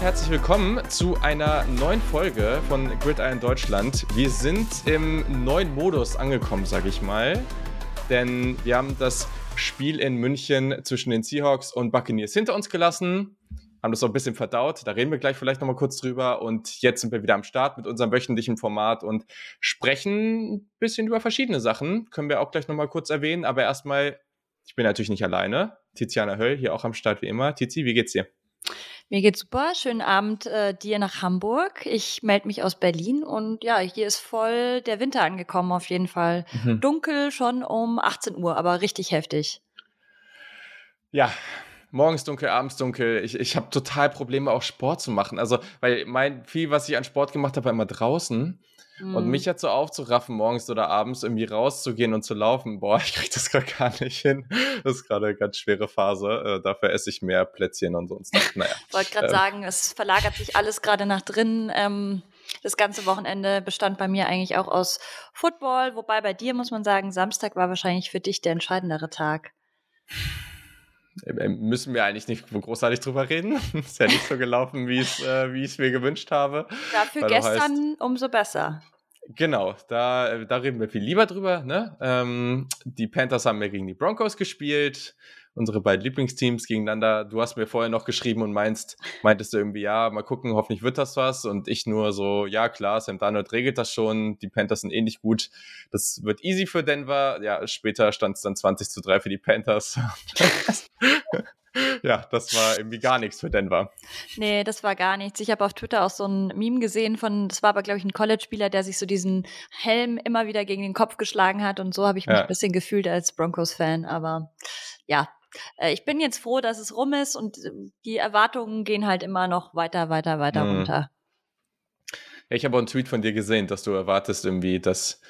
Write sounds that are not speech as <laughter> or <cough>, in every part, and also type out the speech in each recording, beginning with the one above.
herzlich willkommen zu einer neuen Folge von Gridiron Deutschland. Wir sind im neuen Modus angekommen, sage ich mal. Denn wir haben das Spiel in München zwischen den Seahawks und Buccaneers hinter uns gelassen, haben das so ein bisschen verdaut. Da reden wir gleich vielleicht nochmal kurz drüber. Und jetzt sind wir wieder am Start mit unserem wöchentlichen Format und sprechen ein bisschen über verschiedene Sachen. Können wir auch gleich nochmal kurz erwähnen. Aber erstmal, ich bin natürlich nicht alleine. Tiziana Höll hier auch am Start wie immer. Tizi, wie geht's dir? Mir geht's super. Schönen Abend äh, dir nach Hamburg. Ich melde mich aus Berlin und ja, hier ist voll der Winter angekommen auf jeden Fall. Mhm. Dunkel schon um 18 Uhr, aber richtig heftig. Ja, morgens dunkel, abends dunkel. Ich, ich habe total Probleme, auch Sport zu machen. Also, weil mein viel, was ich an Sport gemacht habe, war immer draußen. Mhm. Und mich jetzt so aufzuraffen, morgens oder abends irgendwie rauszugehen und zu laufen, boah, <laughs> ich krieg das gerade gar nicht hin. Das ist gerade eine ganz schwere Phase. Äh, dafür esse ich mehr Plätzchen und sonst. Naja. <laughs> Wollte gerade ähm. sagen, es verlagert sich alles gerade nach drinnen. Ähm, das ganze Wochenende bestand bei mir eigentlich auch aus Football, wobei bei dir muss man sagen, Samstag war wahrscheinlich für dich der entscheidendere Tag. Äh, müssen wir eigentlich nicht großartig drüber reden. <laughs> ist ja nicht so gelaufen, wie es, äh, ich es mir gewünscht habe. Dafür gestern heißt, umso besser. Genau, da, äh, da reden wir viel lieber drüber. Ne? Ähm, die Panthers haben ja gegen die Broncos gespielt unsere beiden Lieblingsteams gegeneinander. Du hast mir vorher noch geschrieben und meinst, meintest du irgendwie, ja, mal gucken, hoffentlich wird das was. Und ich nur so, ja klar, Sam Darnold regelt das schon. Die Panthers sind ähnlich gut. Das wird easy für Denver. Ja, später stand es dann 20 zu 3 für die Panthers. <laughs> ja, das war irgendwie gar nichts für Denver. Nee, das war gar nichts. Ich habe auf Twitter auch so ein Meme gesehen von, das war aber, glaube ich, ein College-Spieler, der sich so diesen Helm immer wieder gegen den Kopf geschlagen hat. Und so habe ich mich ja. ein bisschen gefühlt als Broncos-Fan. Aber ja, äh, ich bin jetzt froh, dass es rum ist und äh, die Erwartungen gehen halt immer noch weiter, weiter, weiter mhm. runter. Ja, ich habe auch einen Tweet von dir gesehen, dass du erwartest irgendwie, dass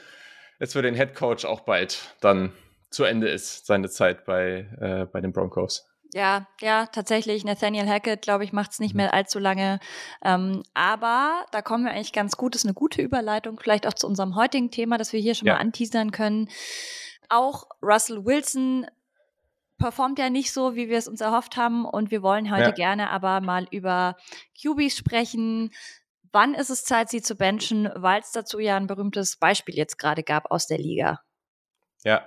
es für den Head Coach auch bald dann zu Ende ist, seine Zeit bei, äh, bei den Broncos. Ja, ja, tatsächlich. Nathaniel Hackett, glaube ich, macht es nicht mhm. mehr allzu lange. Ähm, aber da kommen wir eigentlich ganz gut. Das ist eine gute Überleitung, vielleicht auch zu unserem heutigen Thema, das wir hier schon ja. mal anteasern können. Auch Russell Wilson performt ja nicht so, wie wir es uns erhofft haben. Und wir wollen heute ja. gerne aber mal über QBs sprechen. Wann ist es Zeit, sie zu benchen? Weil es dazu ja ein berühmtes Beispiel jetzt gerade gab aus der Liga. Ja.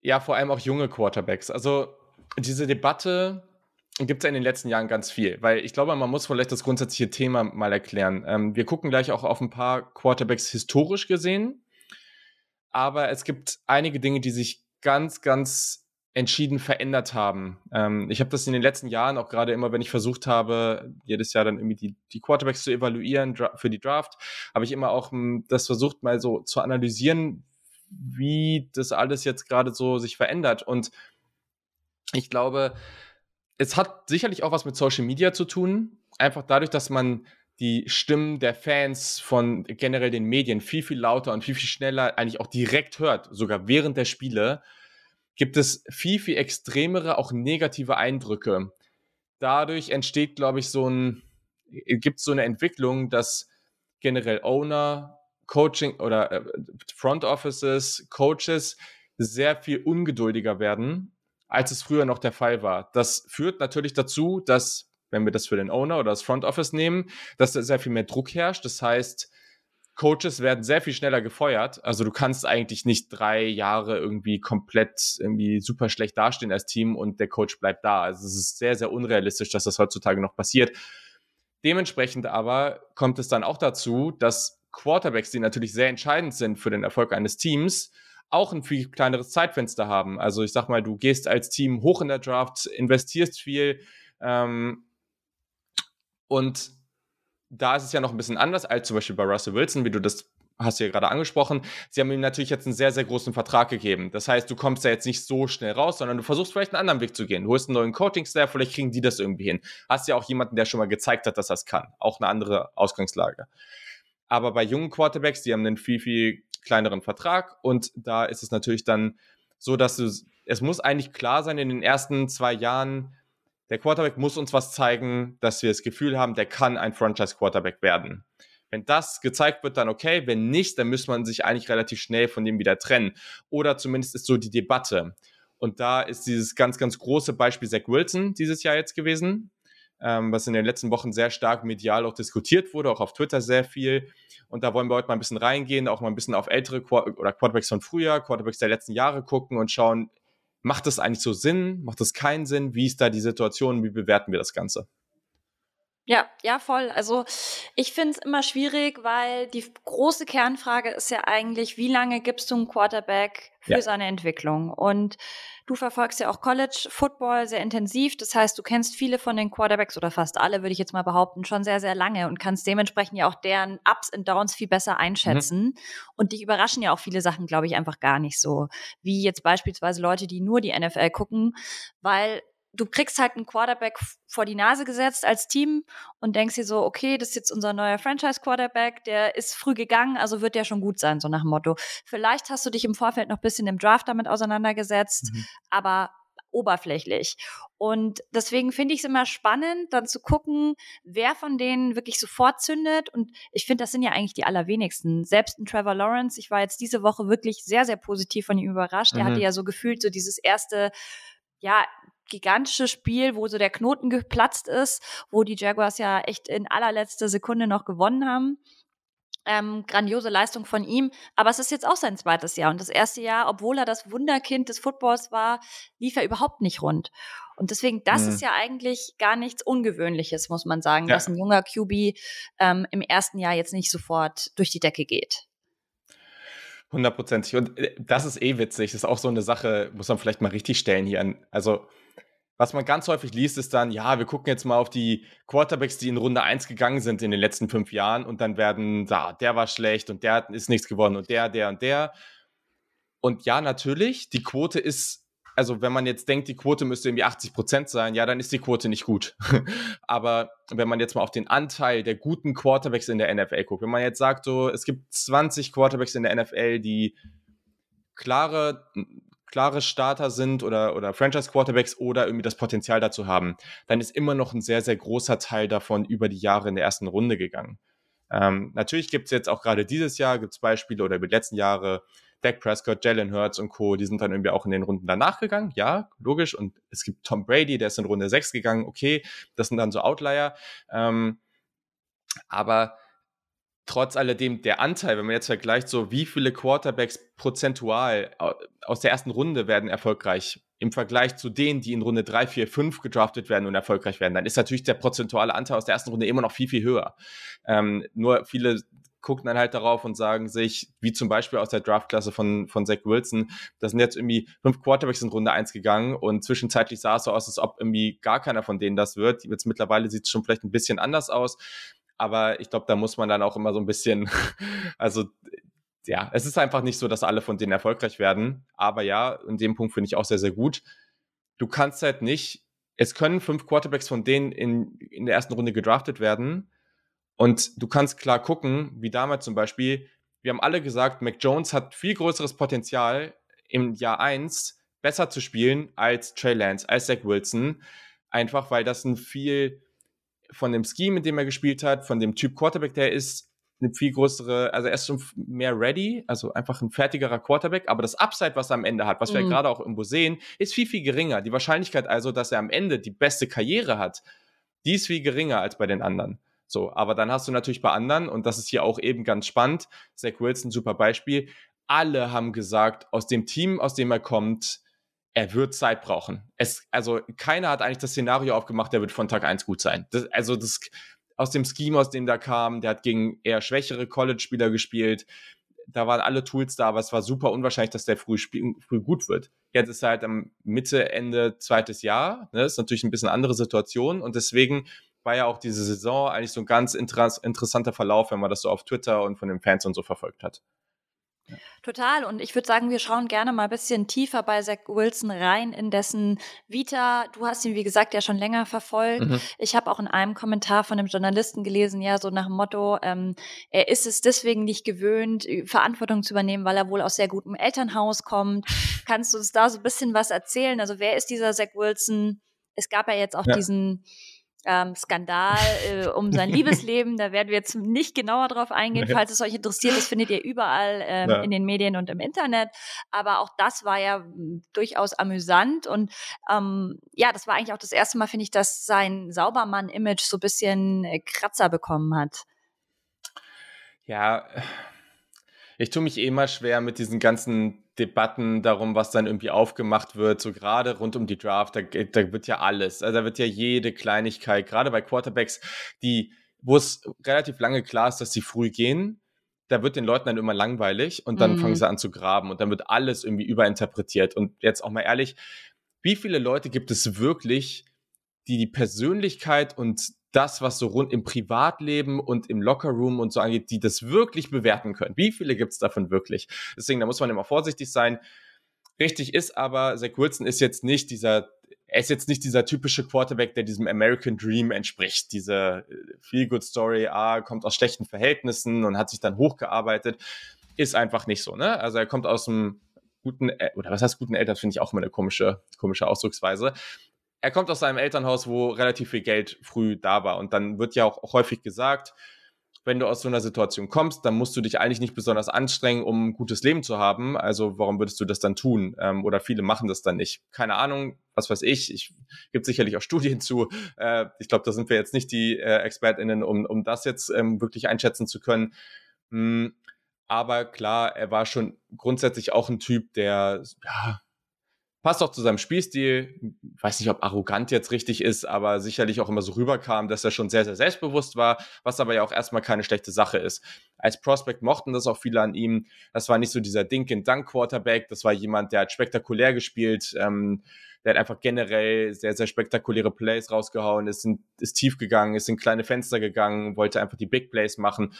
Ja, vor allem auch junge Quarterbacks. Also diese Debatte gibt es in den letzten Jahren ganz viel, weil ich glaube, man muss vielleicht das grundsätzliche Thema mal erklären. Ähm, wir gucken gleich auch auf ein paar Quarterbacks historisch gesehen, aber es gibt einige Dinge, die sich ganz, ganz entschieden verändert haben. Ähm, ich habe das in den letzten Jahren auch gerade immer, wenn ich versucht habe, jedes Jahr dann irgendwie die, die Quarterbacks zu evaluieren für die Draft, habe ich immer auch hm, das versucht, mal so zu analysieren, wie das alles jetzt gerade so sich verändert. Und ich glaube, es hat sicherlich auch was mit Social Media zu tun. Einfach dadurch, dass man die Stimmen der Fans von generell den Medien viel, viel lauter und viel, viel schneller eigentlich auch direkt hört, sogar während der Spiele, gibt es viel, viel extremere, auch negative Eindrücke. Dadurch entsteht, glaube ich, so ein, gibt so eine Entwicklung, dass generell Owner, Coaching oder äh, Front Offices, Coaches sehr viel ungeduldiger werden, als es früher noch der Fall war. Das führt natürlich dazu, dass, wenn wir das für den Owner oder das Front Office nehmen, dass da sehr viel mehr Druck herrscht. Das heißt, Coaches werden sehr viel schneller gefeuert. Also du kannst eigentlich nicht drei Jahre irgendwie komplett irgendwie super schlecht dastehen als Team und der Coach bleibt da. Also es ist sehr, sehr unrealistisch, dass das heutzutage noch passiert. Dementsprechend aber kommt es dann auch dazu, dass Quarterbacks, die natürlich sehr entscheidend sind für den Erfolg eines Teams, auch ein viel kleineres Zeitfenster haben. Also ich sag mal, du gehst als Team hoch in der Draft, investierst viel ähm, und da ist es ja noch ein bisschen anders als zum Beispiel bei Russell Wilson, wie du das hast du ja gerade angesprochen. Sie haben ihm natürlich jetzt einen sehr, sehr großen Vertrag gegeben. Das heißt, du kommst da jetzt nicht so schnell raus, sondern du versuchst vielleicht einen anderen Weg zu gehen. Du holst einen neuen Coaching-Staff, vielleicht kriegen die das irgendwie hin. Hast ja auch jemanden, der schon mal gezeigt hat, dass das kann. Auch eine andere Ausgangslage. Aber bei jungen Quarterbacks, die haben einen viel, viel kleineren Vertrag und da ist es natürlich dann so, dass du, es muss eigentlich klar sein, in den ersten zwei Jahren, der Quarterback muss uns was zeigen, dass wir das Gefühl haben, der kann ein Franchise-Quarterback werden. Wenn das gezeigt wird, dann okay. Wenn nicht, dann muss man sich eigentlich relativ schnell von dem wieder trennen. Oder zumindest ist so die Debatte. Und da ist dieses ganz, ganz große Beispiel Zach Wilson dieses Jahr jetzt gewesen. ähm, was in den letzten Wochen sehr stark medial auch diskutiert wurde, auch auf Twitter sehr viel. Und da wollen wir heute mal ein bisschen reingehen, auch mal ein bisschen auf ältere Qu oder Quarterbacks von früher, Quarterbacks der letzten Jahre gucken und schauen, macht das eigentlich so Sinn? Macht das keinen Sinn? Wie ist da die Situation? Wie bewerten wir das Ganze? Ja, ja, voll. Also ich finde es immer schwierig, weil die große Kernfrage ist ja eigentlich, wie lange gibst du einem Quarterback für ja. seine Entwicklung? Und du verfolgst ja auch College Football sehr intensiv. Das heißt, du kennst viele von den Quarterbacks oder fast alle, würde ich jetzt mal behaupten, schon sehr, sehr lange und kannst dementsprechend ja auch deren Ups und Downs viel besser einschätzen. Mhm. Und dich überraschen ja auch viele Sachen, glaube ich, einfach gar nicht so. Wie jetzt beispielsweise Leute, die nur die NFL gucken, weil du kriegst halt einen Quarterback vor die Nase gesetzt als Team und denkst dir so, okay, das ist jetzt unser neuer Franchise-Quarterback, der ist früh gegangen, also wird der schon gut sein, so nach dem Motto. Vielleicht hast du dich im Vorfeld noch ein bisschen im Draft damit auseinandergesetzt, mhm. aber oberflächlich. Und deswegen finde ich es immer spannend, dann zu gucken, wer von denen wirklich sofort zündet. Und ich finde, das sind ja eigentlich die allerwenigsten. Selbst ein Trevor Lawrence, ich war jetzt diese Woche wirklich sehr, sehr positiv von ihm überrascht. Mhm. Er hatte ja so gefühlt so dieses erste ja, gigantische Spiel, wo so der Knoten geplatzt ist, wo die Jaguars ja echt in allerletzter Sekunde noch gewonnen haben. Ähm, grandiose Leistung von ihm. Aber es ist jetzt auch sein zweites Jahr. Und das erste Jahr, obwohl er das Wunderkind des Footballs war, lief er überhaupt nicht rund. Und deswegen, das mhm. ist ja eigentlich gar nichts Ungewöhnliches, muss man sagen, ja. dass ein junger QB ähm, im ersten Jahr jetzt nicht sofort durch die Decke geht. Hundertprozentig. Und äh, das ist eh witzig. Das ist auch so eine Sache, muss man vielleicht mal richtig stellen hier. Also, was man ganz häufig liest, ist dann, ja, wir gucken jetzt mal auf die Quarterbacks, die in Runde 1 gegangen sind in den letzten fünf Jahren und dann werden, da, der war schlecht und der ist nichts gewonnen und der, der und der. Und ja, natürlich, die Quote ist, also wenn man jetzt denkt, die Quote müsste irgendwie 80 Prozent sein, ja, dann ist die Quote nicht gut. <laughs> Aber wenn man jetzt mal auf den Anteil der guten Quarterbacks in der NFL guckt, wenn man jetzt sagt, so, es gibt 20 Quarterbacks in der NFL, die klare klare Starter sind oder, oder Franchise-Quarterbacks oder irgendwie das Potenzial dazu haben, dann ist immer noch ein sehr, sehr großer Teil davon über die Jahre in der ersten Runde gegangen. Ähm, natürlich gibt es jetzt auch gerade dieses Jahr gibt's Beispiele oder über die letzten Jahre, Dak Prescott, Jalen Hurts und Co., die sind dann irgendwie auch in den Runden danach gegangen, ja, logisch. Und es gibt Tom Brady, der ist in Runde 6 gegangen, okay, das sind dann so Outlier. Ähm, aber trotz alledem der Anteil, wenn man jetzt vergleicht, so wie viele Quarterbacks prozentual aus der ersten Runde werden erfolgreich im Vergleich zu denen, die in Runde 3, 4, 5 gedraftet werden und erfolgreich werden, dann ist natürlich der prozentuale Anteil aus der ersten Runde immer noch viel, viel höher. Ähm, nur viele gucken dann halt darauf und sagen sich, wie zum Beispiel aus der Draftklasse von, von Zach Wilson, da sind jetzt irgendwie fünf Quarterbacks in Runde 1 gegangen und zwischenzeitlich sah es so aus, als ob irgendwie gar keiner von denen das wird. Jetzt mittlerweile sieht es schon vielleicht ein bisschen anders aus. Aber ich glaube, da muss man dann auch immer so ein bisschen, <laughs> also ja, es ist einfach nicht so, dass alle von denen erfolgreich werden. Aber ja, in dem Punkt finde ich auch sehr, sehr gut. Du kannst halt nicht, es können fünf Quarterbacks von denen in, in der ersten Runde gedraftet werden. Und du kannst klar gucken, wie damals zum Beispiel, wir haben alle gesagt, Mac Jones hat viel größeres Potenzial im Jahr 1 besser zu spielen als Trey Lance, als Zach Wilson. Einfach weil das ein viel von dem Scheme, in dem er gespielt hat, von dem Typ Quarterback, der ist, eine viel größere, also er ist schon mehr ready, also einfach ein fertigerer Quarterback, aber das Upside, was er am Ende hat, was wir mhm. gerade auch irgendwo sehen, ist viel, viel geringer. Die Wahrscheinlichkeit also, dass er am Ende die beste Karriere hat, die ist viel geringer als bei den anderen. So, aber dann hast du natürlich bei anderen, und das ist hier auch eben ganz spannend, Zach Wilson, super Beispiel, alle haben gesagt, aus dem Team, aus dem er kommt, er wird Zeit brauchen. Es, also keiner hat eigentlich das Szenario aufgemacht, der wird von Tag 1 gut sein. Das, also das aus dem Scheme, aus dem da kam, der hat gegen eher schwächere College-Spieler gespielt. Da waren alle Tools da, aber es war super unwahrscheinlich, dass der früh, früh gut wird. Jetzt ist er halt am Mitte, Ende zweites Jahr. Ne? Das ist natürlich ein bisschen andere Situation und deswegen war ja auch diese Saison eigentlich so ein ganz interessanter Verlauf, wenn man das so auf Twitter und von den Fans und so verfolgt hat. Total. Und ich würde sagen, wir schauen gerne mal ein bisschen tiefer bei Zach Wilson rein in dessen Vita. Du hast ihn, wie gesagt, ja schon länger verfolgt. Mhm. Ich habe auch in einem Kommentar von einem Journalisten gelesen, ja, so nach dem Motto, ähm, er ist es deswegen nicht gewöhnt, Verantwortung zu übernehmen, weil er wohl aus sehr gutem Elternhaus kommt. Kannst du uns da so ein bisschen was erzählen? Also wer ist dieser Zach Wilson? Es gab ja jetzt auch ja. diesen ähm, Skandal äh, um sein <laughs> Liebesleben. Da werden wir jetzt nicht genauer drauf eingehen. Falls es euch interessiert, das findet ihr überall ähm, ja. in den Medien und im Internet. Aber auch das war ja hm, durchaus amüsant. Und ähm, ja, das war eigentlich auch das erste Mal, finde ich, dass sein Saubermann-Image so ein bisschen äh, Kratzer bekommen hat. Ja, ich tue mich eh mal schwer mit diesen ganzen Debatten darum, was dann irgendwie aufgemacht wird, so gerade rund um die Draft, da, da wird ja alles, also da wird ja jede Kleinigkeit, gerade bei Quarterbacks, die, wo es relativ lange klar ist, dass sie früh gehen, da wird den Leuten dann immer langweilig und dann mhm. fangen sie an zu graben und dann wird alles irgendwie überinterpretiert. Und jetzt auch mal ehrlich, wie viele Leute gibt es wirklich, die die Persönlichkeit und das, was so rund im Privatleben und im Lockerroom und so angeht, die das wirklich bewerten können. Wie viele gibt es davon wirklich? Deswegen, da muss man immer vorsichtig sein. Richtig ist aber, Zach Wilson ist jetzt nicht dieser, er ist jetzt nicht dieser typische Quarterback, der diesem American Dream entspricht. Diese äh, Feel-Good-Story, ah, kommt aus schlechten Verhältnissen und hat sich dann hochgearbeitet. Ist einfach nicht so, ne? Also er kommt aus einem guten, oder was heißt guten Eltern, finde ich auch immer eine komische, komische Ausdrucksweise er kommt aus einem Elternhaus, wo relativ viel Geld früh da war. Und dann wird ja auch häufig gesagt, wenn du aus so einer Situation kommst, dann musst du dich eigentlich nicht besonders anstrengen, um ein gutes Leben zu haben. Also warum würdest du das dann tun? Ähm, oder viele machen das dann nicht. Keine Ahnung, was weiß ich. Ich gibt sicherlich auch Studien zu. Äh, ich glaube, da sind wir jetzt nicht die äh, ExpertInnen, um, um das jetzt ähm, wirklich einschätzen zu können. Hm, aber klar, er war schon grundsätzlich auch ein Typ, der ja, passt auch zu seinem Spielstil. Ich weiß nicht, ob arrogant jetzt richtig ist, aber sicherlich auch immer so rüberkam, dass er schon sehr, sehr selbstbewusst war, was aber ja auch erstmal keine schlechte Sache ist. Als Prospect mochten das auch viele an ihm. Das war nicht so dieser Dink-and-Dunk-Quarterback, das war jemand, der hat spektakulär gespielt, ähm, der hat einfach generell sehr, sehr spektakuläre Plays rausgehauen, ist, ist tief gegangen, ist in kleine Fenster gegangen, wollte einfach die Big Plays machen.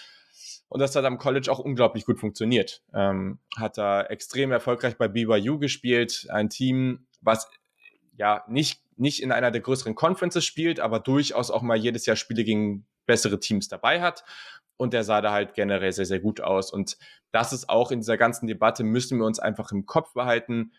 Und das hat am College auch unglaublich gut funktioniert. Ähm, hat da extrem erfolgreich bei BYU gespielt, ein Team, was ja nicht, nicht in einer der größeren Conferences spielt, aber durchaus auch mal jedes Jahr Spiele gegen bessere Teams dabei hat. Und der sah da halt generell sehr, sehr gut aus. Und das ist auch in dieser ganzen Debatte, müssen wir uns einfach im Kopf behalten.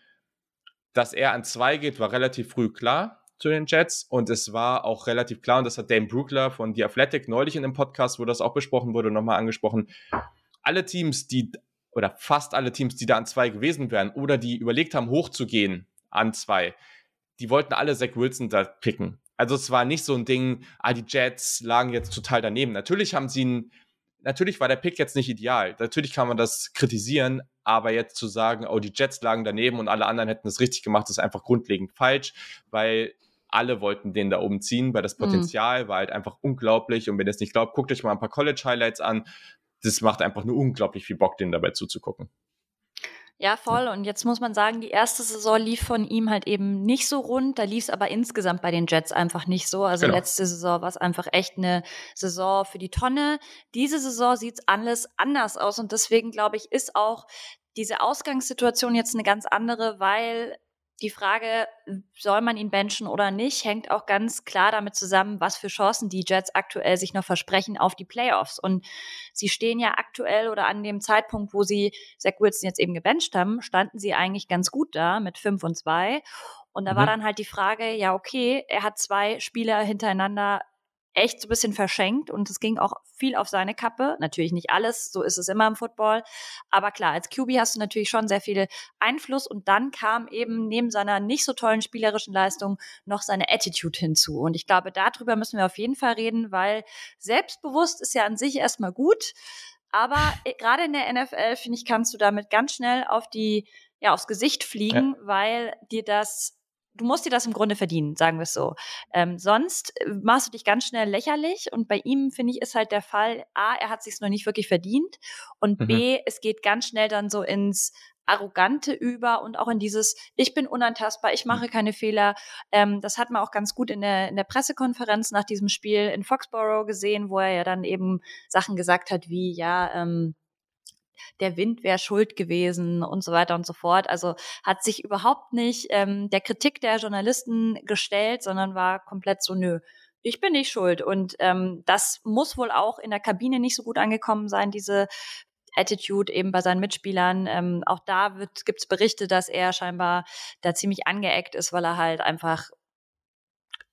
Dass er an zwei geht, war relativ früh klar zu den Jets und es war auch relativ klar, und das hat Dame Brookler von The Athletic neulich in dem Podcast, wo das auch besprochen wurde, nochmal angesprochen. Alle Teams, die, oder fast alle Teams, die da an zwei gewesen wären oder die überlegt haben, hochzugehen an zwei, die wollten alle Zach Wilson da picken. Also es war nicht so ein Ding, ah, die Jets lagen jetzt total daneben. Natürlich haben sie einen, natürlich war der Pick jetzt nicht ideal. Natürlich kann man das kritisieren, aber jetzt zu sagen, oh, die Jets lagen daneben und alle anderen hätten es richtig gemacht, ist einfach grundlegend falsch, weil alle wollten den da oben ziehen, weil das mhm. Potenzial mhm. war halt einfach unglaublich. Und wenn ihr es nicht glaubt, guckt euch mal ein paar College-Highlights an. Das macht einfach nur unglaublich viel Bock, den dabei zuzugucken. Ja, voll. Und jetzt muss man sagen, die erste Saison lief von ihm halt eben nicht so rund. Da lief es aber insgesamt bei den Jets einfach nicht so. Also genau. letzte Saison war es einfach echt eine Saison für die Tonne. Diese Saison sieht alles anders aus. Und deswegen, glaube ich, ist auch diese Ausgangssituation jetzt eine ganz andere, weil die Frage, soll man ihn benchen oder nicht, hängt auch ganz klar damit zusammen, was für Chancen die Jets aktuell sich noch versprechen auf die Playoffs. Und sie stehen ja aktuell oder an dem Zeitpunkt, wo sie Zach Wilson jetzt eben gebencht haben, standen sie eigentlich ganz gut da mit 5 und 2. Und da mhm. war dann halt die Frage, ja, okay, er hat zwei Spieler hintereinander echt so ein bisschen verschenkt und es ging auch viel auf seine Kappe. Natürlich nicht alles, so ist es immer im Football. Aber klar, als QB hast du natürlich schon sehr viel Einfluss und dann kam eben neben seiner nicht so tollen spielerischen Leistung noch seine Attitude hinzu. Und ich glaube, darüber müssen wir auf jeden Fall reden, weil selbstbewusst ist ja an sich erstmal gut. Aber äh, gerade in der NFL, finde ich, kannst du damit ganz schnell auf die, ja, aufs Gesicht fliegen, ja. weil dir das du musst dir das im Grunde verdienen, sagen wir es so. Ähm, sonst äh, machst du dich ganz schnell lächerlich und bei ihm, finde ich, ist halt der Fall, A, er hat sich noch nicht wirklich verdient und mhm. B, es geht ganz schnell dann so ins Arrogante über und auch in dieses, ich bin unantastbar, ich mache mhm. keine Fehler. Ähm, das hat man auch ganz gut in der, in der Pressekonferenz nach diesem Spiel in Foxborough gesehen, wo er ja dann eben Sachen gesagt hat wie, ja, ähm, der Wind wäre schuld gewesen und so weiter und so fort. Also hat sich überhaupt nicht ähm, der Kritik der Journalisten gestellt, sondern war komplett so, nö, ich bin nicht schuld. Und ähm, das muss wohl auch in der Kabine nicht so gut angekommen sein, diese Attitude eben bei seinen Mitspielern. Ähm, auch da gibt es Berichte, dass er scheinbar da ziemlich angeeckt ist, weil er halt einfach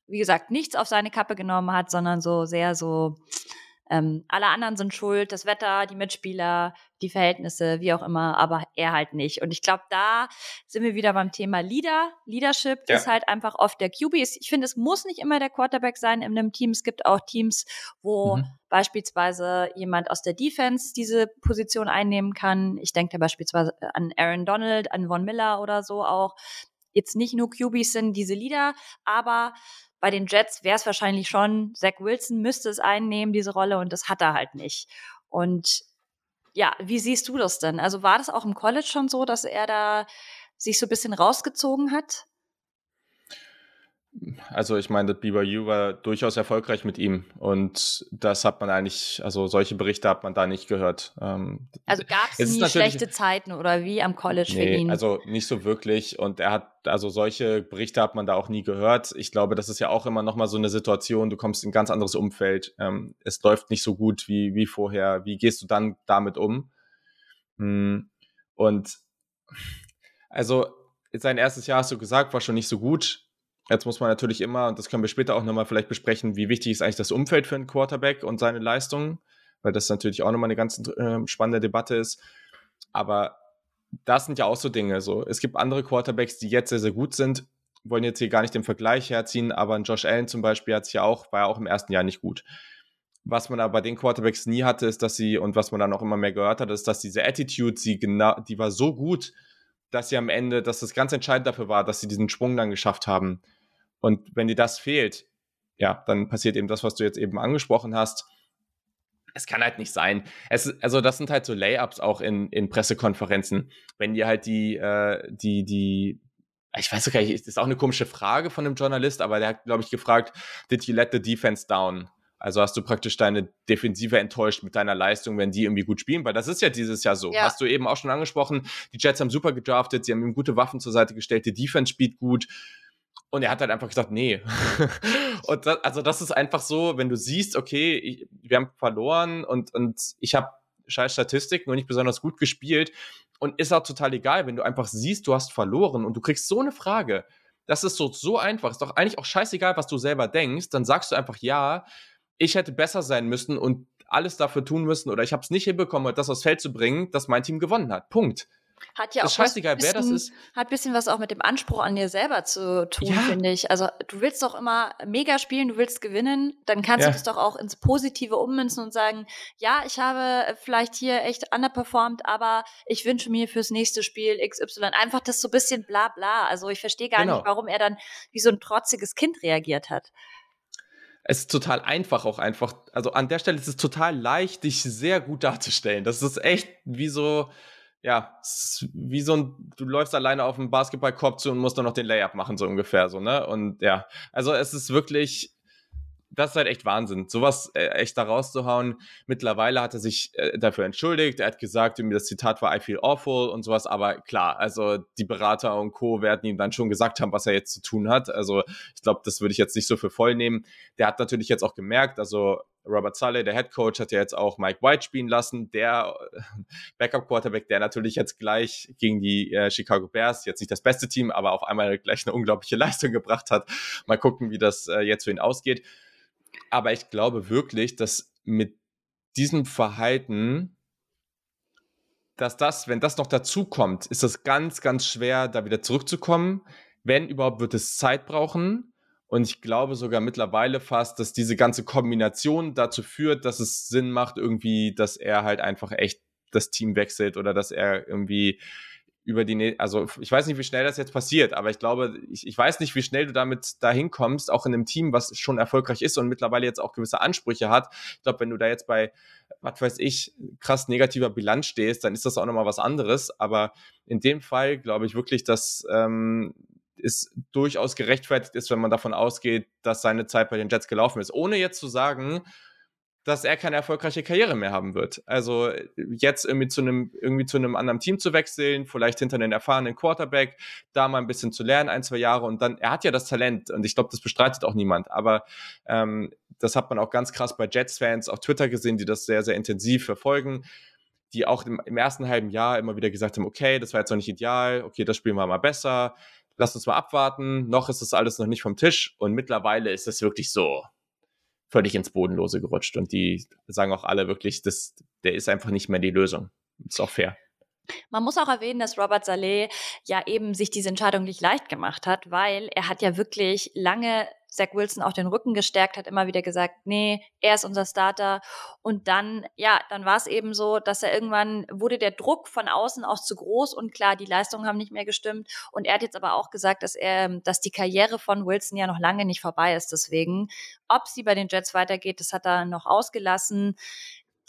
wie gesagt, nichts auf seine Kappe genommen hat, sondern so sehr so, ähm, alle anderen sind schuld, das Wetter, die Mitspieler, die Verhältnisse, wie auch immer, aber er halt nicht. Und ich glaube, da sind wir wieder beim Thema Leader. Leadership ja. ist halt einfach oft der QB. Ich finde, es muss nicht immer der Quarterback sein in einem Team. Es gibt auch Teams, wo mhm. beispielsweise jemand aus der Defense diese Position einnehmen kann. Ich denke da beispielsweise an Aaron Donald, an Von Miller oder so auch. Jetzt nicht nur QBs sind diese Leader, aber bei den Jets wäre es wahrscheinlich schon, Zach Wilson müsste es einnehmen, diese Rolle, und das hat er halt nicht. Und ja, wie siehst du das denn? Also war das auch im College schon so, dass er da sich so ein bisschen rausgezogen hat? Also ich meine, BYU war durchaus erfolgreich mit ihm und das hat man eigentlich, also solche Berichte hat man da nicht gehört. Ähm, also gab es nie schlechte Zeiten oder wie am College nee, für ihn? Also nicht so wirklich und er hat, also solche Berichte hat man da auch nie gehört. Ich glaube, das ist ja auch immer nochmal so eine Situation, du kommst in ein ganz anderes Umfeld, ähm, es läuft nicht so gut wie, wie vorher, wie gehst du dann damit um? Hm, und also sein erstes Jahr, hast du gesagt, war schon nicht so gut Jetzt muss man natürlich immer, und das können wir später auch nochmal vielleicht besprechen, wie wichtig ist eigentlich das Umfeld für einen Quarterback und seine Leistungen, weil das natürlich auch nochmal eine ganz äh, spannende Debatte ist. Aber das sind ja auch so Dinge. So. Es gibt andere Quarterbacks, die jetzt sehr, sehr gut sind, wollen jetzt hier gar nicht den Vergleich herziehen, aber ein Josh Allen zum Beispiel hat ja auch, war ja auch im ersten Jahr nicht gut. Was man aber bei den Quarterbacks nie hatte, ist, dass sie, und was man dann auch immer mehr gehört hat, ist, dass diese Attitude, sie genau, die war so gut, dass sie am Ende, dass das ganz entscheidend dafür war, dass sie diesen Sprung dann geschafft haben. Und wenn dir das fehlt, ja, dann passiert eben das, was du jetzt eben angesprochen hast. Es kann halt nicht sein. Es, also das sind halt so Layups auch in, in Pressekonferenzen. Wenn dir halt die, äh, die, die, ich weiß gar nicht, das ist auch eine komische Frage von einem Journalist, aber der hat, glaube ich, gefragt, did you let the defense down? Also hast du praktisch deine Defensive enttäuscht mit deiner Leistung, wenn die irgendwie gut spielen, weil das ist ja dieses Jahr so. Ja. Hast du eben auch schon angesprochen, die Jets haben super gedraftet, sie haben ihm gute Waffen zur Seite gestellt, die Defense spielt gut. Und er hat halt einfach gesagt, nee. <laughs> und das, also das ist einfach so, wenn du siehst, okay, ich, wir haben verloren und, und ich habe scheiß Statistiken und nicht besonders gut gespielt. Und ist auch total egal, wenn du einfach siehst, du hast verloren und du kriegst so eine Frage. Das ist so, so einfach. Ist doch eigentlich auch scheißegal, was du selber denkst. Dann sagst du einfach, ja, ich hätte besser sein müssen und alles dafür tun müssen oder ich habe es nicht hinbekommen, das aufs Feld zu bringen, dass mein Team gewonnen hat. Punkt. Hat ja auch scheißegal, bisschen, wer das ist. Hat ein bisschen was auch mit dem Anspruch an dir selber zu tun, ja. finde ich. Also du willst doch immer mega spielen, du willst gewinnen, dann kannst ja. du das doch auch ins Positive ummünzen und sagen, ja, ich habe vielleicht hier echt underperformed, aber ich wünsche mir fürs nächste Spiel XY einfach das so ein bisschen bla bla. Also ich verstehe gar genau. nicht, warum er dann wie so ein trotziges Kind reagiert hat es ist total einfach auch einfach. Also an der Stelle ist es total leicht, dich sehr gut darzustellen. Das ist echt wie so, ja, wie so ein, du läufst alleine auf dem Basketballkorb zu und musst dann noch den Layup machen, so ungefähr, so, ne? Und ja, also es ist wirklich, das ist halt echt Wahnsinn, sowas äh, echt da rauszuhauen. Mittlerweile hat er sich äh, dafür entschuldigt. Er hat gesagt, das Zitat war I feel awful und sowas. Aber klar, also die Berater und Co. werden ihm dann schon gesagt haben, was er jetzt zu tun hat. Also ich glaube, das würde ich jetzt nicht so für voll nehmen. Der hat natürlich jetzt auch gemerkt, also Robert Sully, der Head Coach, hat ja jetzt auch Mike White spielen lassen, der äh, Backup Quarterback, der natürlich jetzt gleich gegen die äh, Chicago Bears, jetzt nicht das beste Team, aber auf einmal gleich eine unglaubliche <laughs> Leistung gebracht hat. Mal gucken, wie das äh, jetzt für ihn ausgeht. Aber ich glaube wirklich, dass mit diesem Verhalten, dass das, wenn das noch dazu kommt, ist das ganz, ganz schwer, da wieder zurückzukommen. Wenn überhaupt, wird es Zeit brauchen. Und ich glaube sogar mittlerweile fast, dass diese ganze Kombination dazu führt, dass es Sinn macht, irgendwie, dass er halt einfach echt das Team wechselt oder dass er irgendwie über die, also ich weiß nicht, wie schnell das jetzt passiert, aber ich glaube, ich, ich weiß nicht, wie schnell du damit dahin kommst, auch in einem Team, was schon erfolgreich ist und mittlerweile jetzt auch gewisse Ansprüche hat. Ich glaube, wenn du da jetzt bei, was weiß ich, krass negativer Bilanz stehst, dann ist das auch nochmal was anderes. Aber in dem Fall glaube ich wirklich, dass ähm, es durchaus gerechtfertigt ist, wenn man davon ausgeht, dass seine Zeit bei den Jets gelaufen ist. Ohne jetzt zu sagen, dass er keine erfolgreiche Karriere mehr haben wird. Also jetzt irgendwie zu einem, irgendwie zu einem anderen Team zu wechseln, vielleicht hinter einen erfahrenen Quarterback, da mal ein bisschen zu lernen, ein, zwei Jahre und dann, er hat ja das Talent und ich glaube, das bestreitet auch niemand, aber ähm, das hat man auch ganz krass bei Jets-Fans auf Twitter gesehen, die das sehr, sehr intensiv verfolgen, die auch im, im ersten halben Jahr immer wieder gesagt haben, okay, das war jetzt noch nicht ideal, okay, das spielen wir mal besser, lass uns mal abwarten, noch ist das alles noch nicht vom Tisch und mittlerweile ist es wirklich so völlig ins Bodenlose gerutscht und die sagen auch alle wirklich, das, der ist einfach nicht mehr die Lösung. Ist auch fair. Man muss auch erwähnen, dass Robert Saleh ja eben sich diese Entscheidung nicht leicht gemacht hat, weil er hat ja wirklich lange Zach Wilson auch den Rücken gestärkt, hat immer wieder gesagt, nee, er ist unser Starter. Und dann, ja, dann war es eben so, dass er irgendwann wurde der Druck von außen auch zu groß und klar, die Leistungen haben nicht mehr gestimmt. Und er hat jetzt aber auch gesagt, dass er, dass die Karriere von Wilson ja noch lange nicht vorbei ist. Deswegen, ob sie bei den Jets weitergeht, das hat er noch ausgelassen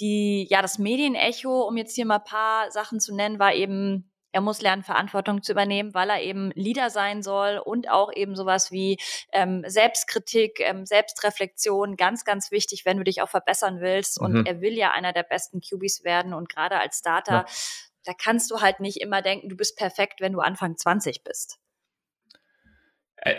die, ja, das Medienecho, um jetzt hier mal paar Sachen zu nennen, war eben, er muss lernen, Verantwortung zu übernehmen, weil er eben Leader sein soll und auch eben sowas wie ähm, Selbstkritik, ähm, Selbstreflexion, ganz, ganz wichtig, wenn du dich auch verbessern willst. Mhm. Und er will ja einer der besten QBs werden und gerade als Starter, ja. da kannst du halt nicht immer denken, du bist perfekt, wenn du Anfang 20 bist. Äh,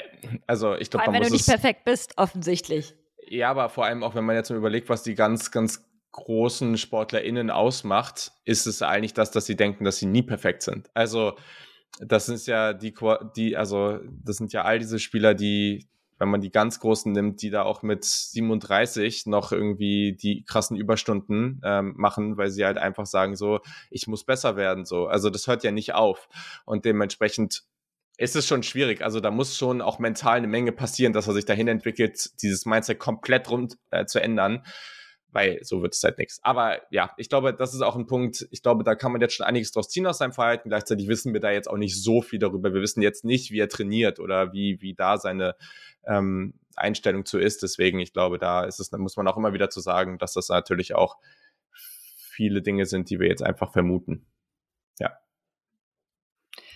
also ich glaube, wenn du nicht perfekt bist, offensichtlich. Ja, aber vor allem auch, wenn man jetzt mal überlegt, was die ganz, ganz großen SportlerInnen ausmacht, ist es eigentlich das, dass sie denken, dass sie nie perfekt sind. Also, das ist ja die, die, also, das sind ja all diese Spieler, die, wenn man die ganz Großen nimmt, die da auch mit 37 noch irgendwie die krassen Überstunden ähm, machen, weil sie halt einfach sagen so, ich muss besser werden, so. Also, das hört ja nicht auf. Und dementsprechend ist es schon schwierig. Also da muss schon auch mental eine Menge passieren, dass er sich dahin entwickelt, dieses Mindset komplett rund äh, zu ändern weil so wird es halt nichts. Aber ja, ich glaube, das ist auch ein Punkt, ich glaube, da kann man jetzt schon einiges draus ziehen aus seinem Verhalten. Gleichzeitig wissen wir da jetzt auch nicht so viel darüber. Wir wissen jetzt nicht, wie er trainiert oder wie, wie da seine ähm, Einstellung zu ist. Deswegen, ich glaube, da ist es, da muss man auch immer wieder zu sagen, dass das natürlich auch viele Dinge sind, die wir jetzt einfach vermuten. Ja.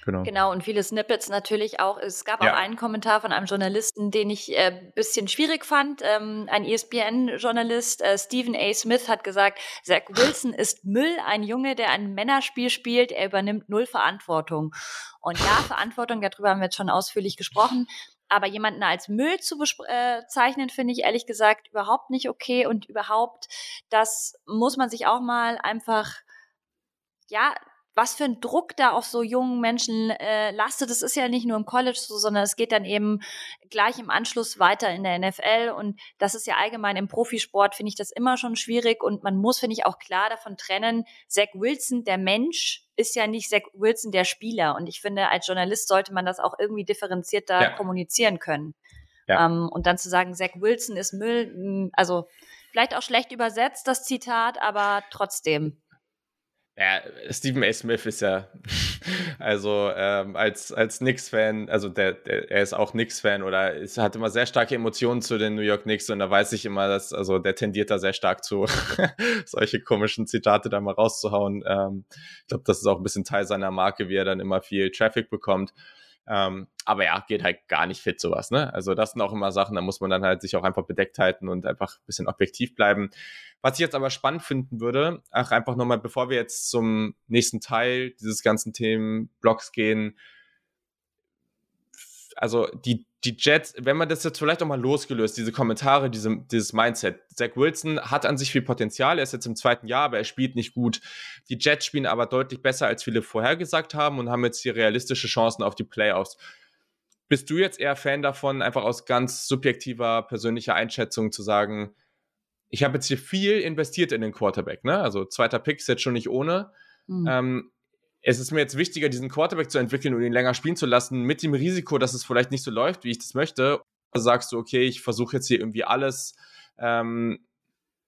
Genau. genau, und viele Snippets natürlich auch. Es gab ja. auch einen Kommentar von einem Journalisten, den ich äh, bisschen schwierig fand. Ähm, ein ESPN-Journalist, äh, Stephen A. Smith, hat gesagt, Zach Wilson <laughs> ist Müll, ein Junge, der ein Männerspiel spielt, er übernimmt null Verantwortung. Und ja, Verantwortung, darüber haben wir jetzt schon ausführlich gesprochen. Aber jemanden als Müll zu bezeichnen, äh, finde ich ehrlich gesagt überhaupt nicht okay. Und überhaupt, das muss man sich auch mal einfach ja, was für ein Druck da auf so jungen Menschen äh, lastet. Das ist ja nicht nur im College so, sondern es geht dann eben gleich im Anschluss weiter in der NFL. Und das ist ja allgemein im Profisport, finde ich das immer schon schwierig. Und man muss, finde ich, auch klar davon trennen, Zach Wilson, der Mensch, ist ja nicht Zach Wilson, der Spieler. Und ich finde, als Journalist sollte man das auch irgendwie differenzierter ja. kommunizieren können. Ja. Ähm, und dann zu sagen, Zach Wilson ist Müll, hm, also vielleicht auch schlecht übersetzt, das Zitat, aber trotzdem. Ja, Stephen A. Smith ist ja, also ähm, als, als Knicks-Fan, also der, der, er ist auch Knicks-Fan oder es hat immer sehr starke Emotionen zu den New York Knicks und da weiß ich immer, dass, also der tendiert da sehr stark zu, <laughs> solche komischen Zitate da mal rauszuhauen. Ähm, ich glaube, das ist auch ein bisschen Teil seiner Marke, wie er dann immer viel Traffic bekommt. Ähm, aber ja, geht halt gar nicht fit sowas, ne? Also das sind auch immer Sachen, da muss man dann halt sich auch einfach bedeckt halten und einfach ein bisschen objektiv bleiben. Was ich jetzt aber spannend finden würde, ach, einfach nochmal, bevor wir jetzt zum nächsten Teil dieses ganzen Themenblocks gehen, also die, die Jets, wenn man das jetzt vielleicht auch mal losgelöst, diese Kommentare, diese, dieses Mindset. Zach Wilson hat an sich viel Potenzial, er ist jetzt im zweiten Jahr, aber er spielt nicht gut. Die Jets spielen aber deutlich besser, als viele vorhergesagt haben und haben jetzt hier realistische Chancen auf die Playoffs. Bist du jetzt eher Fan davon, einfach aus ganz subjektiver, persönlicher Einschätzung zu sagen, ich habe jetzt hier viel investiert in den Quarterback, ne? Also zweiter Pick ist jetzt schon nicht ohne. Mhm. Ähm, es ist mir jetzt wichtiger, diesen Quarterback zu entwickeln und ihn länger spielen zu lassen, mit dem Risiko, dass es vielleicht nicht so läuft, wie ich das möchte. Also sagst du, okay, ich versuche jetzt hier irgendwie alles, ähm,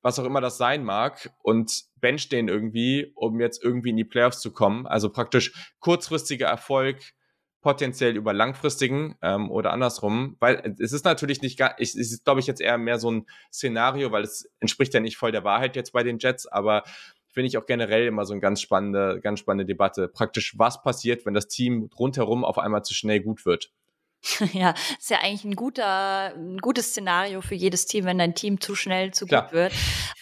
was auch immer das sein mag, und bench den irgendwie, um jetzt irgendwie in die Playoffs zu kommen. Also praktisch kurzfristiger Erfolg, potenziell über langfristigen ähm, oder andersrum, weil es ist natürlich nicht gar, es ist, glaube ich, jetzt eher mehr so ein Szenario, weil es entspricht ja nicht voll der Wahrheit jetzt bei den Jets, aber finde ich auch generell immer so eine ganz spannende, ganz spannende Debatte. Praktisch, was passiert, wenn das Team rundherum auf einmal zu schnell gut wird? <laughs> Ja, ist ja eigentlich ein guter, ein gutes Szenario für jedes Team, wenn dein Team zu schnell zu Klar. gut wird.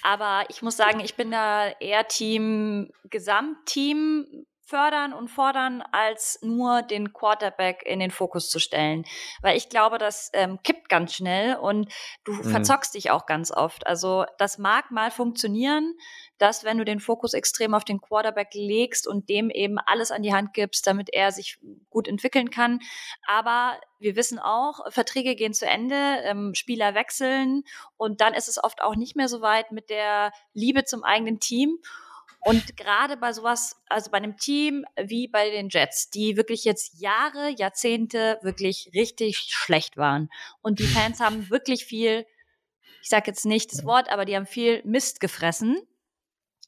Aber ich muss sagen, ich bin da eher Team, Gesamtteam, fördern und fordern, als nur den Quarterback in den Fokus zu stellen. Weil ich glaube, das ähm, kippt ganz schnell und du mhm. verzockst dich auch ganz oft. Also das mag mal funktionieren, dass wenn du den Fokus extrem auf den Quarterback legst und dem eben alles an die Hand gibst, damit er sich gut entwickeln kann. Aber wir wissen auch, Verträge gehen zu Ende, ähm, Spieler wechseln und dann ist es oft auch nicht mehr so weit mit der Liebe zum eigenen Team. Und gerade bei sowas, also bei einem Team wie bei den Jets, die wirklich jetzt Jahre, Jahrzehnte wirklich richtig schlecht waren. Und die Fans haben wirklich viel, ich sage jetzt nicht das Wort, aber die haben viel Mist gefressen.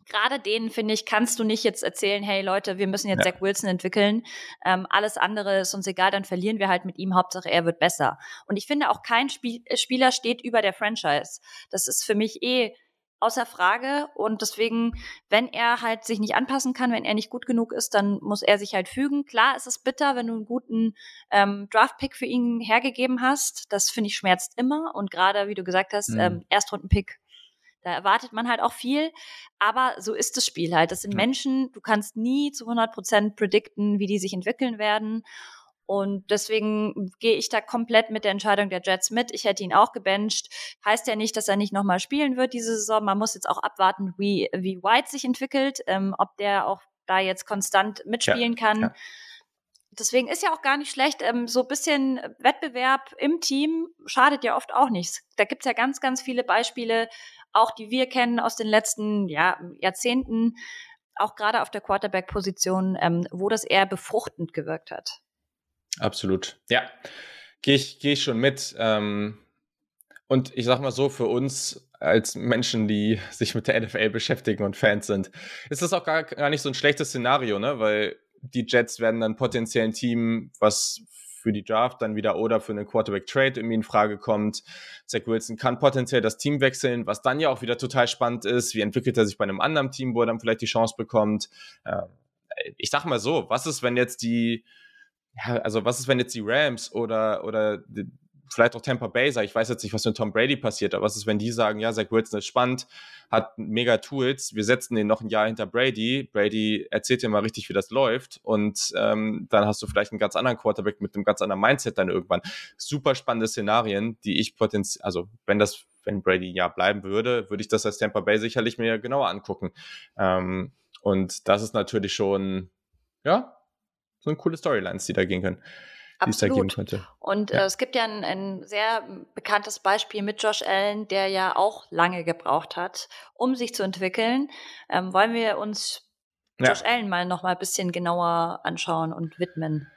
Gerade denen, finde ich, kannst du nicht jetzt erzählen, hey Leute, wir müssen jetzt ja. Zach Wilson entwickeln. Ähm, alles andere ist uns egal, dann verlieren wir halt mit ihm. Hauptsache, er wird besser. Und ich finde auch kein Spiel Spieler steht über der Franchise. Das ist für mich eh außer Frage. Und deswegen, wenn er halt sich nicht anpassen kann, wenn er nicht gut genug ist, dann muss er sich halt fügen. Klar ist es bitter, wenn du einen guten ähm, Draft-Pick für ihn hergegeben hast. Das finde ich schmerzt immer. Und gerade, wie du gesagt hast, mhm. ähm, Erstrunden-Pick. Da erwartet man halt auch viel, aber so ist das Spiel halt. Das sind ja. Menschen, du kannst nie zu 100 Prozent predikten, wie die sich entwickeln werden. Und deswegen gehe ich da komplett mit der Entscheidung der Jets mit. Ich hätte ihn auch gebencht. Heißt ja nicht, dass er nicht nochmal spielen wird diese Saison. Man muss jetzt auch abwarten, wie, wie White sich entwickelt, ähm, ob der auch da jetzt konstant mitspielen ja, kann. Ja. Deswegen ist ja auch gar nicht schlecht. Ähm, so ein bisschen Wettbewerb im Team schadet ja oft auch nichts. Da gibt's ja ganz, ganz viele Beispiele, auch die wir kennen aus den letzten ja, Jahrzehnten, auch gerade auf der Quarterback-Position, ähm, wo das eher befruchtend gewirkt hat. Absolut. Ja, gehe ich, geh ich schon mit. Ähm, und ich sag mal so, für uns als Menschen, die <laughs> sich mit der NFL beschäftigen und Fans sind, ist das auch gar, gar nicht so ein schlechtes Szenario, ne? Weil die Jets werden dann potenziell ein Team, was für die Draft dann wieder oder für einen Quarterback-Trade irgendwie in Frage kommt. Zach Wilson kann potenziell das Team wechseln, was dann ja auch wieder total spannend ist. Wie entwickelt er sich bei einem anderen Team, wo er dann vielleicht die Chance bekommt? Äh, ich sag mal so, was ist, wenn jetzt die ja, also was ist, wenn jetzt die Rams oder, oder die, vielleicht auch Tampa Bay sagt, ich weiß jetzt nicht, was mit Tom Brady passiert, aber was ist, wenn die sagen, ja, Zach Wilson ist spannend, hat mega Tools, wir setzen den noch ein Jahr hinter Brady, Brady erzählt dir mal richtig, wie das läuft und ähm, dann hast du vielleicht einen ganz anderen Quarterback mit einem ganz anderen Mindset dann irgendwann. Super spannende Szenarien, die ich potenziell, also wenn das, wenn Brady ja bleiben würde, würde ich das als Tampa Bay sicherlich mir genauer angucken. Ähm, und das ist natürlich schon, ja, so eine coole Storylines, die da gehen können. Absolut. Die es da geben könnte. Und ja. äh, es gibt ja ein, ein, sehr bekanntes Beispiel mit Josh Allen, der ja auch lange gebraucht hat, um sich zu entwickeln. Ähm, wollen wir uns ja. Josh Allen mal noch mal ein bisschen genauer anschauen und widmen?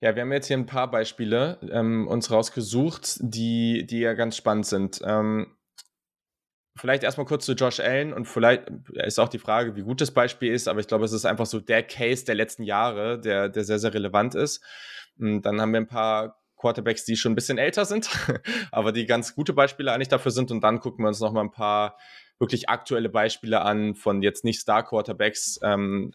Ja, wir haben jetzt hier ein paar Beispiele ähm, uns rausgesucht, die, die ja ganz spannend sind. Ähm, Vielleicht erstmal kurz zu Josh Allen und vielleicht ist auch die Frage, wie gut das Beispiel ist, aber ich glaube, es ist einfach so der Case der letzten Jahre, der, der sehr, sehr relevant ist. Und dann haben wir ein paar Quarterbacks, die schon ein bisschen älter sind, <laughs> aber die ganz gute Beispiele eigentlich dafür sind. Und dann gucken wir uns nochmal ein paar wirklich aktuelle Beispiele an von jetzt nicht Star-Quarterbacks, ähm,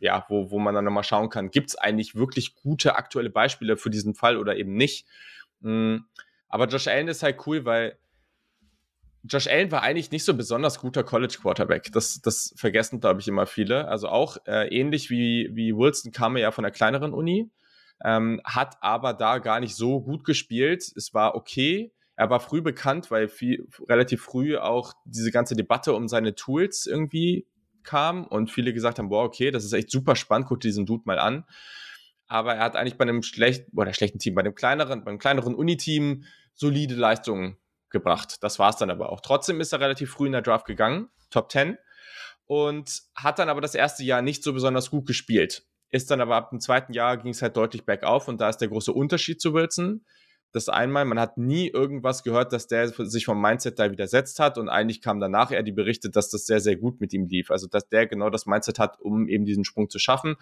ja, wo, wo man dann nochmal schauen kann, gibt es eigentlich wirklich gute aktuelle Beispiele für diesen Fall oder eben nicht. Mm, aber Josh Allen ist halt cool, weil Josh Allen war eigentlich nicht so besonders guter College Quarterback. Das, das vergessen, glaube ich, immer viele. Also auch äh, ähnlich wie, wie Wilson kam er ja von einer kleineren Uni, ähm, hat aber da gar nicht so gut gespielt. Es war okay. Er war früh bekannt, weil viel, relativ früh auch diese ganze Debatte um seine Tools irgendwie kam und viele gesagt haben, boah, okay, das ist echt super spannend, guck dir diesen Dude mal an. Aber er hat eigentlich bei einem schlechten, oder schlechten Team, bei einem kleineren, beim kleineren Uni-Team solide Leistungen gebracht. Das war es dann aber auch. Trotzdem ist er relativ früh in der Draft gegangen, Top 10, und hat dann aber das erste Jahr nicht so besonders gut gespielt. Ist dann aber ab dem zweiten Jahr ging es halt deutlich bergauf und da ist der große Unterschied zu Wilson. Das einmal, man hat nie irgendwas gehört, dass der sich vom Mindset da widersetzt hat und eigentlich kam danach eher die Berichte, dass das sehr, sehr gut mit ihm lief. Also, dass der genau das Mindset hat, um eben diesen Sprung zu schaffen.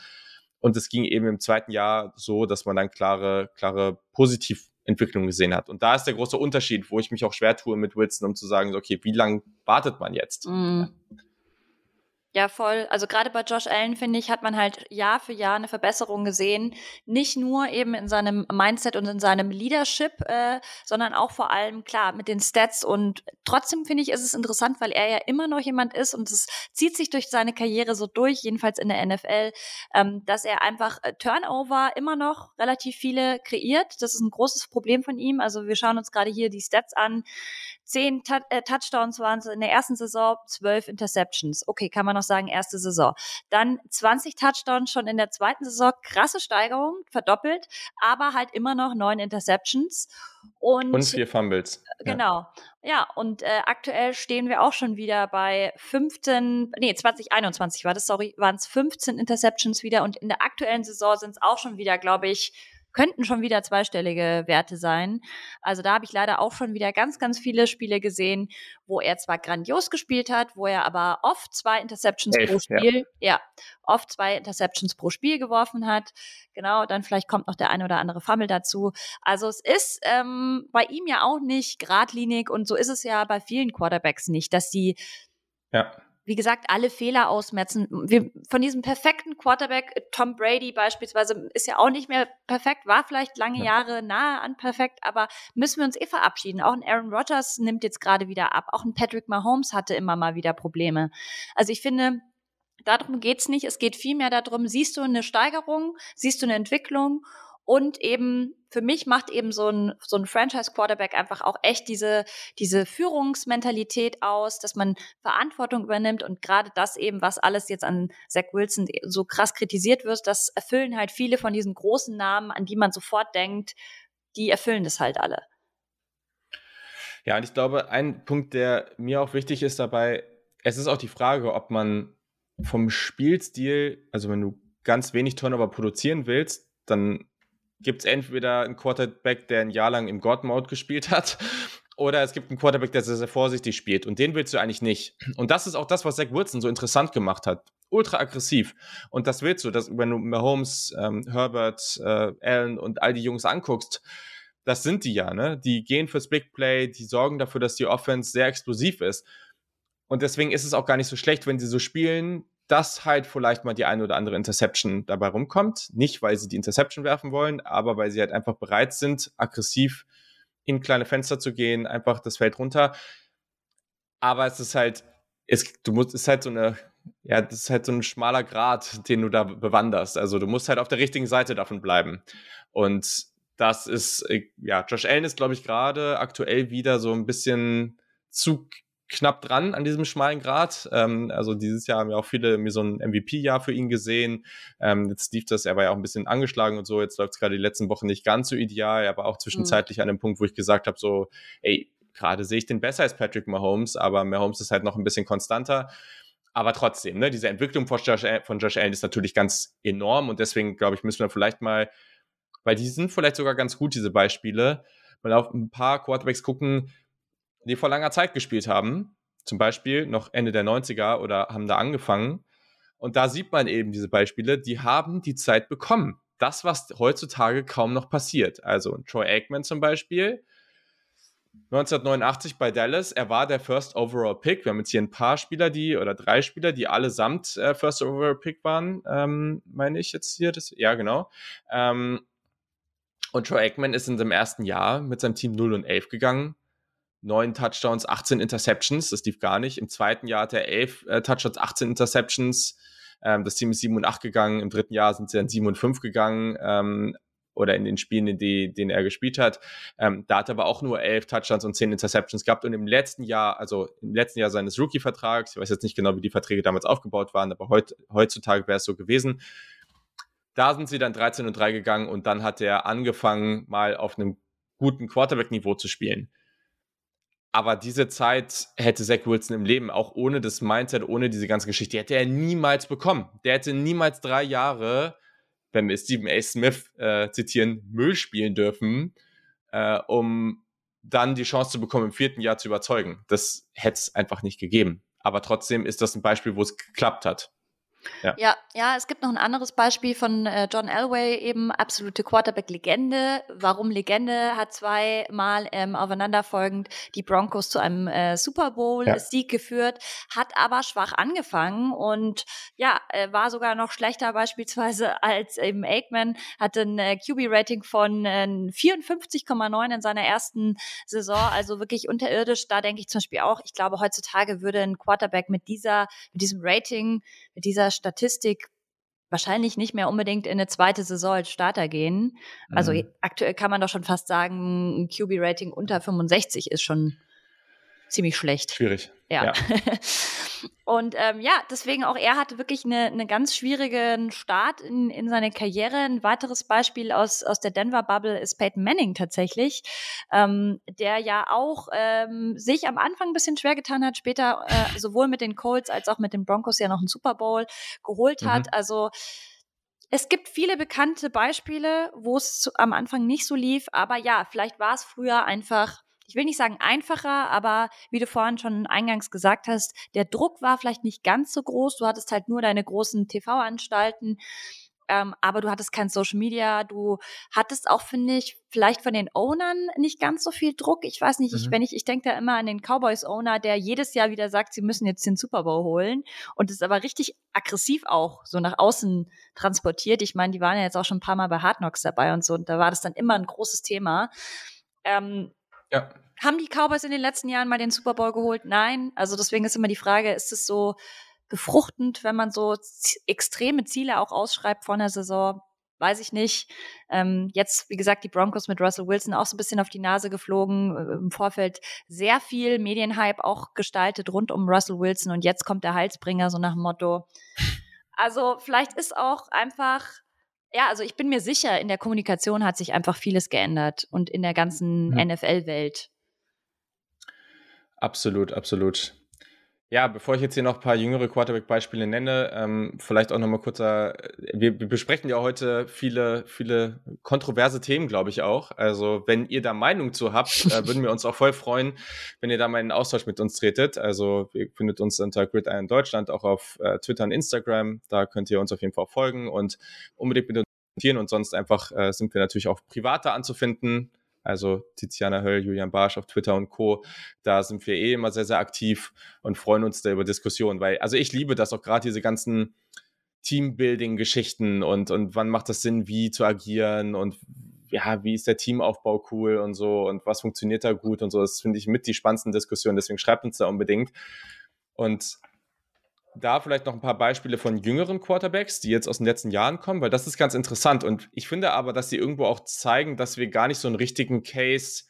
Und es ging eben im zweiten Jahr so, dass man dann klare, klare positiv Entwicklung gesehen hat. Und da ist der große Unterschied, wo ich mich auch schwer tue mit Wilson, um zu sagen, okay, wie lange wartet man jetzt? Mm. Ja, voll. Also gerade bei Josh Allen, finde ich, hat man halt Jahr für Jahr eine Verbesserung gesehen. Nicht nur eben in seinem Mindset und in seinem Leadership, äh, sondern auch vor allem, klar, mit den Stats. Und trotzdem finde ich, ist es interessant, weil er ja immer noch jemand ist und es zieht sich durch seine Karriere so durch, jedenfalls in der NFL, ähm, dass er einfach äh, Turnover immer noch relativ viele kreiert. Das ist ein großes Problem von ihm. Also wir schauen uns gerade hier die Stats an. Zehn T äh, Touchdowns waren es in der ersten Saison, zwölf Interceptions. Okay, kann man noch sagen, erste Saison. Dann 20 Touchdowns schon in der zweiten Saison, krasse Steigerung, verdoppelt, aber halt immer noch neun Interceptions. Und, und vier Fumbles. Genau. Ja, ja und äh, aktuell stehen wir auch schon wieder bei 15, nee, 2021 war das, sorry, waren es 15 Interceptions wieder und in der aktuellen Saison sind es auch schon wieder, glaube ich, könnten schon wieder zweistellige Werte sein. Also da habe ich leider auch schon wieder ganz, ganz viele Spiele gesehen, wo er zwar grandios gespielt hat, wo er aber oft zwei Interceptions Elf, pro Spiel, ja. ja, oft zwei Interceptions pro Spiel geworfen hat. Genau, dann vielleicht kommt noch der eine oder andere Fummel dazu. Also es ist ähm, bei ihm ja auch nicht geradlinig und so ist es ja bei vielen Quarterbacks nicht, dass sie ja wie gesagt, alle Fehler ausmetzen. Wir, von diesem perfekten Quarterback, Tom Brady beispielsweise, ist ja auch nicht mehr perfekt, war vielleicht lange ja. Jahre nahe an perfekt, aber müssen wir uns eh verabschieden. Auch ein Aaron Rodgers nimmt jetzt gerade wieder ab. Auch ein Patrick Mahomes hatte immer mal wieder Probleme. Also ich finde, darum geht's nicht. Es geht vielmehr darum, siehst du eine Steigerung, siehst du eine Entwicklung und eben für mich macht eben so ein, so ein Franchise-Quarterback einfach auch echt diese, diese Führungsmentalität aus, dass man Verantwortung übernimmt und gerade das eben, was alles jetzt an Zach Wilson so krass kritisiert wird, das erfüllen halt viele von diesen großen Namen, an die man sofort denkt, die erfüllen das halt alle. Ja, und ich glaube, ein Punkt, der mir auch wichtig ist dabei, es ist auch die Frage, ob man vom Spielstil, also wenn du ganz wenig Turnover produzieren willst, dann gibt es entweder einen Quarterback, der ein Jahr lang im God-Mode gespielt hat, <laughs> oder es gibt einen Quarterback, der sehr, sehr vorsichtig spielt. Und den willst du eigentlich nicht. Und das ist auch das, was Zach Wilson so interessant gemacht hat. Ultra aggressiv. Und das willst du, dass, wenn du Mahomes, ähm, Herbert, äh, Allen und all die Jungs anguckst, das sind die ja, ne? Die gehen fürs Big Play, die sorgen dafür, dass die Offense sehr explosiv ist. Und deswegen ist es auch gar nicht so schlecht, wenn sie so spielen, dass halt vielleicht mal die eine oder andere Interception dabei rumkommt. Nicht, weil sie die Interception werfen wollen, aber weil sie halt einfach bereit sind, aggressiv in kleine Fenster zu gehen, einfach das Feld runter. Aber es ist halt, es, du musst, es ist halt so eine, ja, das ist halt so ein schmaler Grad, den du da bewanderst. Also du musst halt auf der richtigen Seite davon bleiben. Und das ist, äh, ja, Josh Allen ist, glaube ich, gerade aktuell wieder so ein bisschen zu knapp dran an diesem schmalen Grad. Ähm, also dieses Jahr haben ja auch viele mir so ein MVP-Jahr für ihn gesehen. Ähm, jetzt lief das, er war ja auch ein bisschen angeschlagen und so. Jetzt läuft es gerade die letzten Wochen nicht ganz so ideal. Er war auch zwischenzeitlich mhm. an einem Punkt, wo ich gesagt habe, so, ey, gerade sehe ich den besser als Patrick Mahomes, aber Mahomes ist halt noch ein bisschen konstanter. Aber trotzdem, ne, diese Entwicklung von Josh, von Josh Allen ist natürlich ganz enorm und deswegen, glaube ich, müssen wir vielleicht mal, weil die sind vielleicht sogar ganz gut, diese Beispiele, mal auf ein paar Quarterbacks gucken, die vor langer Zeit gespielt haben, zum Beispiel noch Ende der 90er oder haben da angefangen. Und da sieht man eben diese Beispiele, die haben die Zeit bekommen. Das, was heutzutage kaum noch passiert. Also Troy Aikman zum Beispiel, 1989 bei Dallas, er war der First Overall Pick. Wir haben jetzt hier ein paar Spieler, die, oder drei Spieler, die allesamt äh, First Overall Pick waren, ähm, meine ich jetzt hier. Das, ja, genau. Ähm, und Troy Aikman ist in seinem ersten Jahr mit seinem Team 0 und 11 gegangen neun Touchdowns, 18 Interceptions. Das lief gar nicht. Im zweiten Jahr hat er elf äh, Touchdowns, 18 Interceptions. Ähm, das Team ist 7 und 8 gegangen. Im dritten Jahr sind sie dann 7 und 5 gegangen. Ähm, oder in den Spielen, in die, denen er gespielt hat. Ähm, da hat er aber auch nur elf Touchdowns und zehn Interceptions gehabt. Und im letzten Jahr, also im letzten Jahr seines Rookie-Vertrags, ich weiß jetzt nicht genau, wie die Verträge damals aufgebaut waren, aber heut, heutzutage wäre es so gewesen. Da sind sie dann 13 und 3 gegangen und dann hat er angefangen, mal auf einem guten Quarterback-Niveau zu spielen. Aber diese Zeit hätte Zach Wilson im Leben, auch ohne das Mindset, ohne diese ganze Geschichte, hätte er niemals bekommen. Der hätte niemals drei Jahre, wenn wir Stephen A. Smith äh, zitieren, Müll spielen dürfen, äh, um dann die Chance zu bekommen, im vierten Jahr zu überzeugen. Das hätte es einfach nicht gegeben. Aber trotzdem ist das ein Beispiel, wo es geklappt hat. Ja. ja, ja, es gibt noch ein anderes Beispiel von äh, John Elway, eben absolute Quarterback-Legende. Warum Legende? Hat zweimal ähm, aufeinanderfolgend die Broncos zu einem äh, Super Bowl-Sieg ja. geführt, hat aber schwach angefangen und ja, äh, war sogar noch schlechter beispielsweise <laughs> als eben Aikman, hatte ein äh, QB-Rating von äh, 54,9 in seiner ersten Saison, also wirklich unterirdisch. Da denke ich zum Beispiel auch, ich glaube, heutzutage würde ein Quarterback mit dieser, mit diesem Rating, mit dieser Statistik wahrscheinlich nicht mehr unbedingt in eine zweite Saison als Starter gehen. Also mhm. aktuell kann man doch schon fast sagen, ein QB-Rating unter 65 ist schon ziemlich schlecht. Schwierig. Ja. ja. <laughs> und ähm, ja, deswegen auch er hatte wirklich eine, eine ganz schwierigen Start in, in seine Karriere. Ein weiteres Beispiel aus, aus der Denver Bubble ist Peyton Manning tatsächlich, ähm, der ja auch ähm, sich am Anfang ein bisschen schwer getan hat, später äh, sowohl mit den Colts als auch mit den Broncos ja noch einen Super Bowl geholt hat. Mhm. Also es gibt viele bekannte Beispiele, wo es am Anfang nicht so lief, aber ja, vielleicht war es früher einfach ich will nicht sagen einfacher, aber wie du vorhin schon eingangs gesagt hast, der Druck war vielleicht nicht ganz so groß. Du hattest halt nur deine großen TV-Anstalten. Ähm, aber du hattest kein Social Media, du hattest auch, finde ich, vielleicht von den Ownern nicht ganz so viel Druck. Ich weiß nicht, mhm. ich, wenn ich, ich denke da immer an den Cowboys-Owner, der jedes Jahr wieder sagt, sie müssen jetzt den Super Bowl holen und es aber richtig aggressiv auch so nach außen transportiert. Ich meine, die waren ja jetzt auch schon ein paar Mal bei Hard Knocks dabei und so, und da war das dann immer ein großes Thema. Ähm, ja. Haben die Cowboys in den letzten Jahren mal den Super Bowl geholt? Nein. Also deswegen ist immer die Frage, ist es so befruchtend, wenn man so extreme Ziele auch ausschreibt vor einer Saison? Weiß ich nicht. Ähm, jetzt, wie gesagt, die Broncos mit Russell Wilson auch so ein bisschen auf die Nase geflogen. Äh, Im Vorfeld sehr viel Medienhype auch gestaltet rund um Russell Wilson. Und jetzt kommt der Heilsbringer, so nach dem Motto. Also vielleicht ist auch einfach ja, also ich bin mir sicher, in der Kommunikation hat sich einfach vieles geändert und in der ganzen ja. NFL-Welt. Absolut, absolut. Ja, bevor ich jetzt hier noch ein paar jüngere Quarterback-Beispiele nenne, ähm, vielleicht auch nochmal kurzer, wir, wir, besprechen ja heute viele, viele kontroverse Themen, glaube ich auch. Also wenn ihr da Meinung zu habt, äh, <laughs> würden wir uns auch voll freuen, wenn ihr da mal in Austausch mit uns tretet. Also ihr findet uns unter Gridiron Deutschland auch auf äh, Twitter und Instagram. Da könnt ihr uns auf jeden Fall folgen und unbedingt mit uns und sonst einfach äh, sind wir natürlich auch privater anzufinden also Tiziana Höll, Julian Barsch auf Twitter und Co. Da sind wir eh immer sehr, sehr aktiv und freuen uns da über Diskussionen, weil, also ich liebe das auch gerade diese ganzen Teambuilding-Geschichten und, und wann macht das Sinn, wie zu agieren und ja, wie ist der Teamaufbau cool und so und was funktioniert da gut und so. Das finde ich mit die spannendsten Diskussionen, deswegen schreibt uns da unbedingt. Und da vielleicht noch ein paar Beispiele von jüngeren Quarterbacks, die jetzt aus den letzten Jahren kommen, weil das ist ganz interessant. Und ich finde aber, dass sie irgendwo auch zeigen, dass wir gar nicht so einen richtigen Case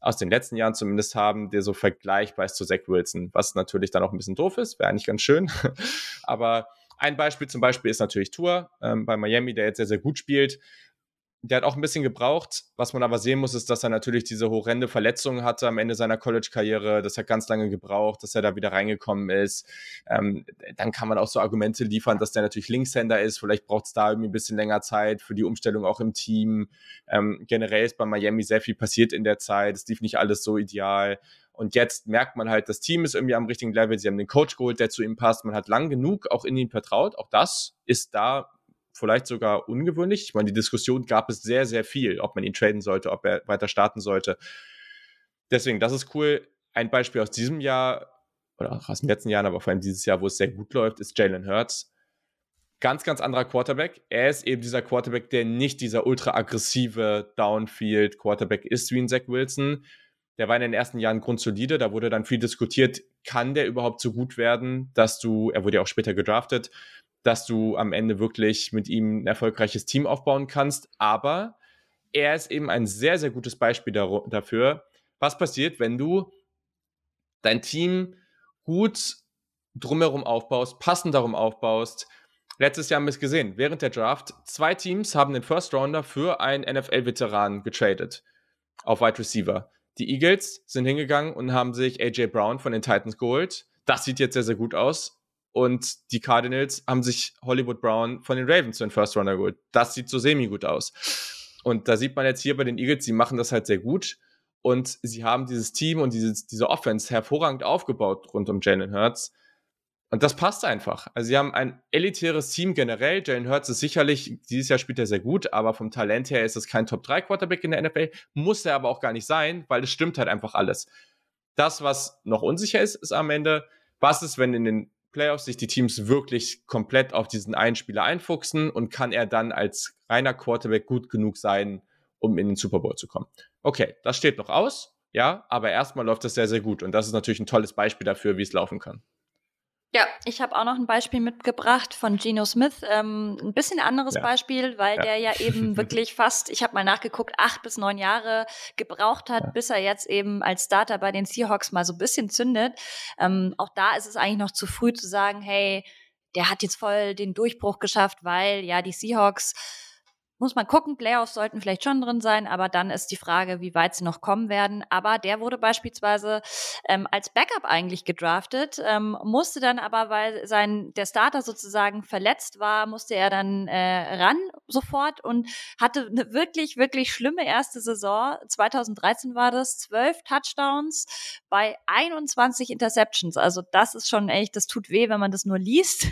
aus den letzten Jahren zumindest haben, der so vergleichbar ist zu Zach Wilson, was natürlich dann auch ein bisschen doof ist, wäre eigentlich ganz schön. <laughs> aber ein Beispiel zum Beispiel ist natürlich Tour ähm, bei Miami, der jetzt sehr, sehr gut spielt der hat auch ein bisschen gebraucht. Was man aber sehen muss, ist, dass er natürlich diese horrende Verletzung hatte am Ende seiner College-Karriere. Das hat ganz lange gebraucht, dass er da wieder reingekommen ist. Ähm, dann kann man auch so Argumente liefern, dass der natürlich Linkshänder ist. Vielleicht braucht es da irgendwie ein bisschen länger Zeit für die Umstellung auch im Team. Ähm, generell ist bei Miami sehr viel passiert in der Zeit. Es lief nicht alles so ideal. Und jetzt merkt man halt, das Team ist irgendwie am richtigen Level. Sie haben den Coach geholt, der zu ihm passt. Man hat lang genug auch in ihn vertraut. Auch das ist da vielleicht sogar ungewöhnlich. Ich meine, die Diskussion gab es sehr, sehr viel, ob man ihn traden sollte, ob er weiter starten sollte. Deswegen, das ist cool. Ein Beispiel aus diesem Jahr oder auch aus den letzten Jahren, aber vor allem dieses Jahr, wo es sehr gut läuft, ist Jalen Hurts. Ganz, ganz anderer Quarterback. Er ist eben dieser Quarterback, der nicht dieser ultra aggressive Downfield-Quarterback ist wie ein Zach Wilson. Der war in den ersten Jahren grundsolide. Da wurde dann viel diskutiert, kann der überhaupt so gut werden, dass du, er wurde ja auch später gedraftet, dass du am Ende wirklich mit ihm ein erfolgreiches Team aufbauen kannst. Aber er ist eben ein sehr, sehr gutes Beispiel dafür, was passiert, wenn du dein Team gut drumherum aufbaust, passend darum aufbaust. Letztes Jahr haben wir es gesehen, während der Draft, zwei Teams haben den First Rounder für einen NFL-Veteran getradet auf Wide Receiver. Die Eagles sind hingegangen und haben sich AJ Brown von den Titans geholt. Das sieht jetzt sehr, sehr gut aus. Und die Cardinals haben sich Hollywood Brown von den Ravens zu den First Runner geholt. Das sieht so semi gut aus. Und da sieht man jetzt hier bei den Eagles, sie machen das halt sehr gut. Und sie haben dieses Team und dieses, diese Offense hervorragend aufgebaut rund um Jalen Hurts. und das passt einfach. Also sie haben ein elitäres Team generell. Jalen Hurts ist sicherlich, dieses Jahr spielt er sehr gut, aber vom Talent her ist es kein Top-3-Quarterback in der NFL. Muss er aber auch gar nicht sein, weil es stimmt halt einfach alles. Das, was noch unsicher ist, ist am Ende, was ist, wenn in den Playoffs sich die Teams wirklich komplett auf diesen einen Spieler einfuchsen und kann er dann als reiner Quarterback gut genug sein, um in den Super Bowl zu kommen. Okay, das steht noch aus, ja, aber erstmal läuft das sehr, sehr gut und das ist natürlich ein tolles Beispiel dafür, wie es laufen kann. Ja, ich habe auch noch ein Beispiel mitgebracht von Geno Smith. Ähm, ein bisschen anderes ja. Beispiel, weil ja. der ja eben <laughs> wirklich fast, ich habe mal nachgeguckt, acht bis neun Jahre gebraucht hat, ja. bis er jetzt eben als Starter bei den Seahawks mal so ein bisschen zündet. Ähm, auch da ist es eigentlich noch zu früh zu sagen, hey, der hat jetzt voll den Durchbruch geschafft, weil ja die Seahawks muss man gucken, Playoffs sollten vielleicht schon drin sein, aber dann ist die Frage, wie weit sie noch kommen werden. Aber der wurde beispielsweise ähm, als Backup eigentlich gedraftet, ähm, musste dann aber, weil sein der Starter sozusagen verletzt war, musste er dann äh, ran sofort und hatte eine wirklich, wirklich schlimme erste Saison. 2013 war das, zwölf Touchdowns bei 21 Interceptions. Also das ist schon echt, das tut weh, wenn man das nur liest.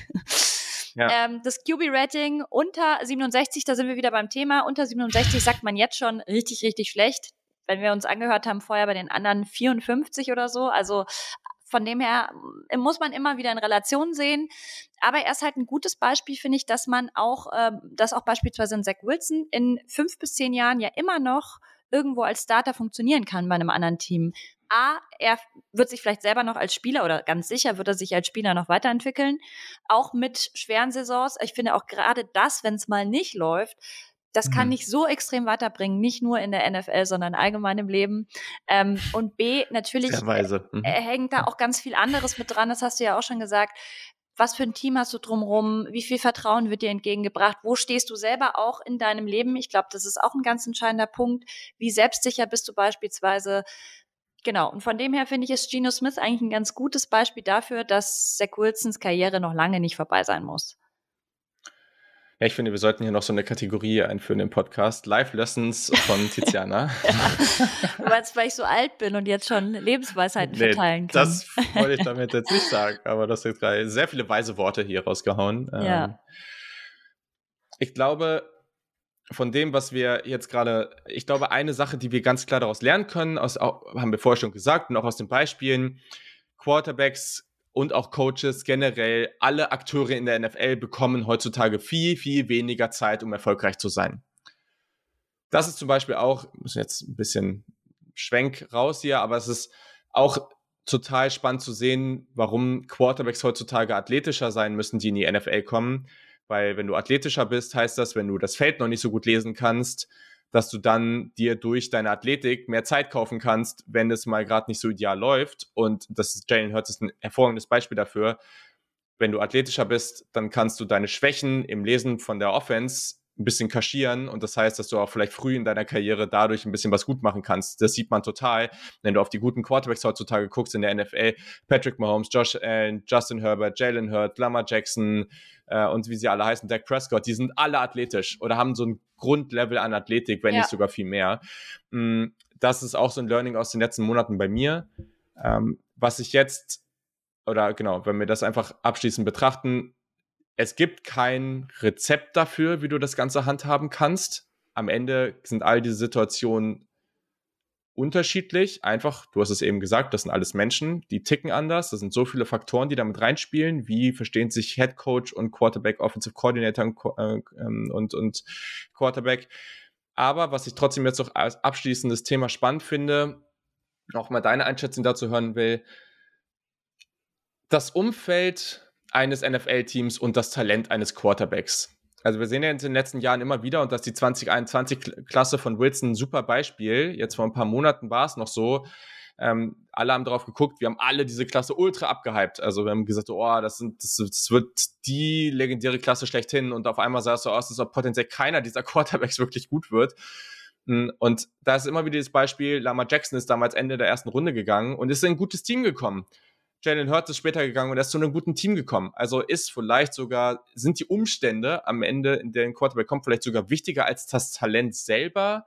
Ja. Ähm, das QB-Rating unter 67, da sind wir wieder beim Thema. Unter 67 sagt man jetzt schon richtig, richtig schlecht. Wenn wir uns angehört haben, vorher bei den anderen 54 oder so. Also von dem her äh, muss man immer wieder in Relation sehen. Aber er ist halt ein gutes Beispiel, finde ich, dass man auch, äh, dass auch beispielsweise ein Zach Wilson in fünf bis zehn Jahren ja immer noch irgendwo als Starter funktionieren kann bei einem anderen Team. A, er wird sich vielleicht selber noch als Spieler oder ganz sicher wird er sich als Spieler noch weiterentwickeln, auch mit schweren Saisons. Ich finde auch gerade das, wenn es mal nicht läuft, das kann mhm. nicht so extrem weiterbringen, nicht nur in der NFL, sondern allgemein im Leben. Ähm, und B, natürlich mhm. hängt da auch ganz viel anderes mit dran, das hast du ja auch schon gesagt. Was für ein Team hast du drumherum? Wie viel Vertrauen wird dir entgegengebracht? Wo stehst du selber auch in deinem Leben? Ich glaube, das ist auch ein ganz entscheidender Punkt. Wie selbstsicher bist du beispielsweise? Genau, und von dem her finde ich, ist Geno Smith eigentlich ein ganz gutes Beispiel dafür, dass Zach Wilsons Karriere noch lange nicht vorbei sein muss. Ja, ich finde, wir sollten hier noch so eine Kategorie einführen im Podcast. Live Lessons von <laughs> Tiziana. ja. Weil weil ich so alt bin und jetzt schon Lebensweisheiten nee, verteilen kann. Das wollte ich damit jetzt nicht sagen, aber das sind gerade sehr viele weise Worte hier rausgehauen. Ja. Ähm, ich glaube, von dem, was wir jetzt gerade, ich glaube, eine Sache, die wir ganz klar daraus lernen können, aus, haben wir vorher schon gesagt und auch aus den Beispielen, Quarterbacks und auch Coaches generell, alle Akteure in der NFL bekommen heutzutage viel, viel weniger Zeit, um erfolgreich zu sein. Das ist zum Beispiel auch, müssen jetzt ein bisschen Schwenk raus hier, aber es ist auch total spannend zu sehen, warum Quarterbacks heutzutage athletischer sein müssen, die in die NFL kommen weil wenn du athletischer bist, heißt das, wenn du das Feld noch nicht so gut lesen kannst, dass du dann dir durch deine Athletik mehr Zeit kaufen kannst, wenn es mal gerade nicht so ideal läuft. Und das ist Jalen Hurts ist ein hervorragendes Beispiel dafür. Wenn du athletischer bist, dann kannst du deine Schwächen im Lesen von der Offense ein bisschen kaschieren und das heißt, dass du auch vielleicht früh in deiner Karriere dadurch ein bisschen was gut machen kannst. Das sieht man total, wenn du auf die guten Quarterbacks heutzutage guckst in der NFL. Patrick Mahomes, Josh Allen, Justin Herbert, Jalen Hurt, Lamar Jackson äh, und wie sie alle heißen, Dak Prescott, die sind alle athletisch oder haben so ein Grundlevel an Athletik, wenn ja. nicht sogar viel mehr. Mm, das ist auch so ein Learning aus den letzten Monaten bei mir. Ähm, was ich jetzt oder genau, wenn wir das einfach abschließend betrachten, es gibt kein Rezept dafür, wie du das Ganze handhaben kannst. Am Ende sind all diese Situationen unterschiedlich. Einfach, du hast es eben gesagt, das sind alles Menschen, die ticken anders. Das sind so viele Faktoren, die damit reinspielen. Wie verstehen sich Head Coach und Quarterback, Offensive Coordinator und, äh, ähm, und, und Quarterback. Aber was ich trotzdem jetzt noch als abschließendes Thema spannend finde, auch mal deine Einschätzung dazu hören will, das Umfeld eines NFL-Teams und das Talent eines Quarterbacks. Also wir sehen ja in den letzten Jahren immer wieder, und das ist die 2021-Klasse von Wilson ein super Beispiel. Jetzt vor ein paar Monaten war es noch so. Ähm, alle haben drauf geguckt, wir haben alle diese Klasse ultra abgehypt. Also wir haben gesagt, oh, das, sind, das, das wird die legendäre Klasse schlechthin. Und auf einmal sah es so aus, als ob potenziell keiner dieser <laughs> Quarterbacks wirklich gut wird. Hm, und da ist immer wieder das Beispiel, Lama Jackson ist damals Ende der ersten Runde gegangen und ist in ein gutes Team gekommen. Jalen Hurts ist später gegangen und er ist zu einem guten Team gekommen. Also ist vielleicht sogar, sind die Umstände am Ende, in denen Quarterback kommt, vielleicht sogar wichtiger als das Talent selber.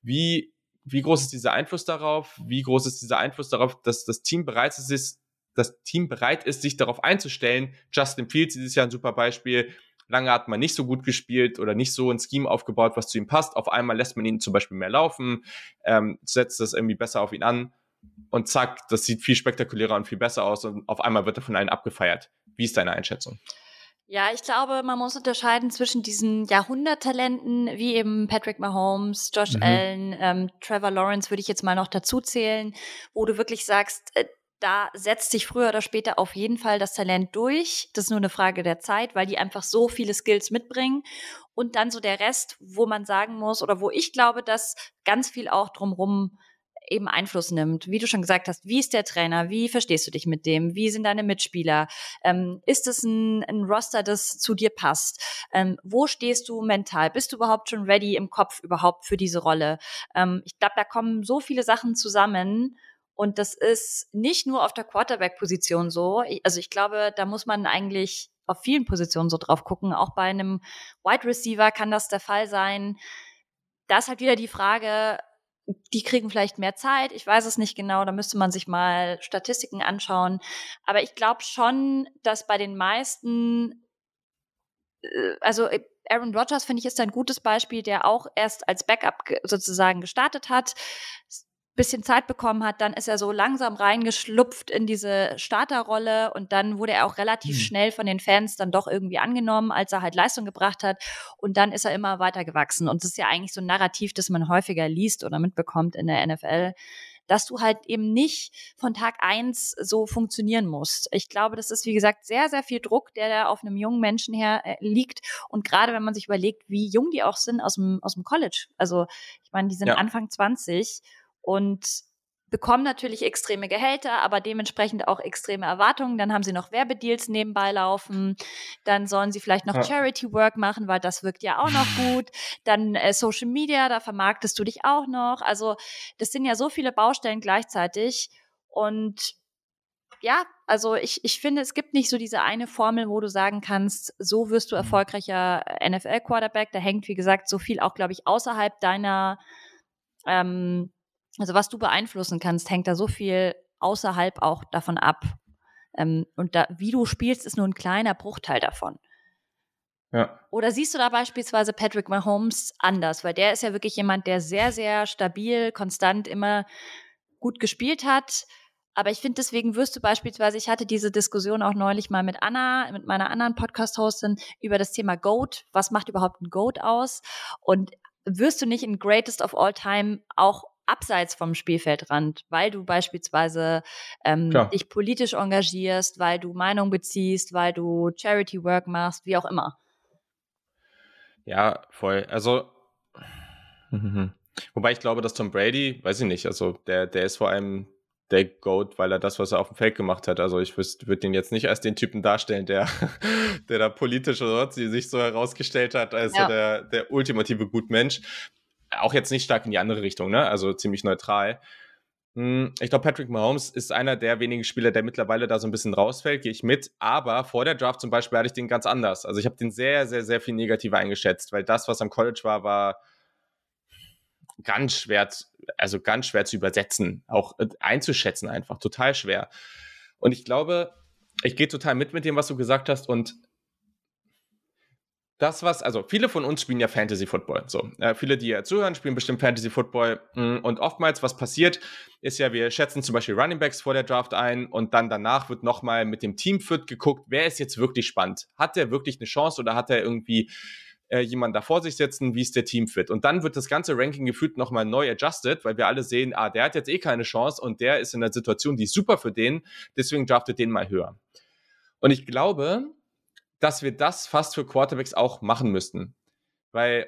Wie, wie groß ist dieser Einfluss darauf? Wie groß ist dieser Einfluss darauf, dass das Team bereit ist, das Team bereit ist, sich darauf einzustellen. Justin Fields dieses Jahr ein super Beispiel. Lange hat man nicht so gut gespielt oder nicht so ein Scheme aufgebaut, was zu ihm passt. Auf einmal lässt man ihn zum Beispiel mehr laufen, ähm, setzt das irgendwie besser auf ihn an und zack, das sieht viel spektakulärer und viel besser aus und auf einmal wird er von allen abgefeiert. Wie ist deine Einschätzung? Ja, ich glaube, man muss unterscheiden zwischen diesen Jahrhunderttalenten wie eben Patrick Mahomes, Josh mhm. Allen, ähm, Trevor Lawrence würde ich jetzt mal noch dazu zählen, wo du wirklich sagst, äh, da setzt sich früher oder später auf jeden Fall das Talent durch. Das ist nur eine Frage der Zeit, weil die einfach so viele Skills mitbringen. Und dann so der Rest, wo man sagen muss oder wo ich glaube, dass ganz viel auch drumrum eben Einfluss nimmt. Wie du schon gesagt hast, wie ist der Trainer? Wie verstehst du dich mit dem? Wie sind deine Mitspieler? Ähm, ist es ein, ein, Roster, das zu dir passt? Ähm, wo stehst du mental? Bist du überhaupt schon ready im Kopf überhaupt für diese Rolle? Ähm, ich glaube, da kommen so viele Sachen zusammen. Und das ist nicht nur auf der Quarterback-Position so. Also ich glaube, da muss man eigentlich auf vielen Positionen so drauf gucken. Auch bei einem Wide Receiver kann das der Fall sein. Da ist halt wieder die Frage, die kriegen vielleicht mehr Zeit. Ich weiß es nicht genau, da müsste man sich mal Statistiken anschauen. Aber ich glaube schon, dass bei den meisten, äh, also äh, Aaron Rodgers finde ich ist ein gutes Beispiel, der auch erst als Backup sozusagen gestartet hat, bisschen Zeit bekommen hat, dann ist er so langsam reingeschlupft in diese Starterrolle und dann wurde er auch relativ mhm. schnell von den Fans dann doch irgendwie angenommen, als er halt Leistung gebracht hat und dann ist er immer weiter gewachsen und es ist ja eigentlich so ein Narrativ, das man häufiger liest oder mitbekommt in der NFL, dass du halt eben nicht von Tag eins so funktionieren musst. Ich glaube, das ist, wie gesagt, sehr, sehr viel Druck, der da auf einem jungen Menschen her äh, liegt. Und gerade wenn man sich überlegt, wie jung die auch sind aus dem, aus dem College. Also, ich meine, die sind ja. Anfang 20 und bekommen natürlich extreme Gehälter, aber dementsprechend auch extreme Erwartungen. Dann haben sie noch Werbedeals nebenbei laufen. Dann sollen sie vielleicht noch ja. Charity Work machen, weil das wirkt ja auch noch gut. Dann äh, Social Media, da vermarktest du dich auch noch. Also das sind ja so viele Baustellen gleichzeitig. Und ja, also ich, ich finde, es gibt nicht so diese eine Formel, wo du sagen kannst, so wirst du mhm. erfolgreicher NFL-Quarterback. Da hängt, wie gesagt, so viel auch, glaube ich, außerhalb deiner ähm, also was du beeinflussen kannst, hängt da so viel außerhalb auch davon ab. Ähm, und da, wie du spielst, ist nur ein kleiner Bruchteil davon. Ja. Oder siehst du da beispielsweise Patrick Mahomes anders? Weil der ist ja wirklich jemand, der sehr, sehr stabil, konstant immer gut gespielt hat. Aber ich finde, deswegen wirst du beispielsweise, ich hatte diese Diskussion auch neulich mal mit Anna, mit meiner anderen Podcast-Hostin, über das Thema GOAT. Was macht überhaupt ein GOAT aus? Und wirst du nicht in Greatest of All Time auch abseits vom Spielfeldrand, weil du beispielsweise ähm, dich politisch engagierst, weil du Meinung beziehst, weil du Charity Work machst, wie auch immer. Ja, voll. Also, <laughs> wobei ich glaube, dass Tom Brady, weiß ich nicht, also der, der ist vor allem der Goat, weil er das, was er auf dem Feld gemacht hat. Also ich würde den jetzt nicht als den Typen darstellen, der, <laughs> der da politisch oder sich so herausgestellt hat als ja. der, der ultimative Gutmensch auch jetzt nicht stark in die andere Richtung, ne? Also ziemlich neutral. Hm, ich glaube, Patrick Mahomes ist einer der wenigen Spieler, der mittlerweile da so ein bisschen rausfällt, gehe ich mit. Aber vor der Draft zum Beispiel hatte ich den ganz anders. Also ich habe den sehr, sehr, sehr viel negativer eingeschätzt, weil das, was am College war, war ganz schwer, also ganz schwer zu übersetzen, auch äh, einzuschätzen einfach, total schwer. Und ich glaube, ich gehe total mit mit dem, was du gesagt hast und das, was, also viele von uns spielen ja Fantasy Football. So, äh, viele, die ja zuhören, spielen bestimmt Fantasy Football. Mm, und oftmals, was passiert, ist ja, wir schätzen zum Beispiel Running Backs vor der Draft ein und dann danach wird nochmal mit dem Team Fit geguckt, wer ist jetzt wirklich spannend? Hat der wirklich eine Chance oder hat er irgendwie äh, jemanden da vor sich sitzen? Wie ist der Team Fit? Und dann wird das ganze Ranking gefühlt nochmal neu adjusted, weil wir alle sehen, ah, der hat jetzt eh keine Chance und der ist in der Situation, die ist super für den, deswegen draftet den mal höher. Und ich glaube, dass wir das fast für Quarterbacks auch machen müssten. Weil,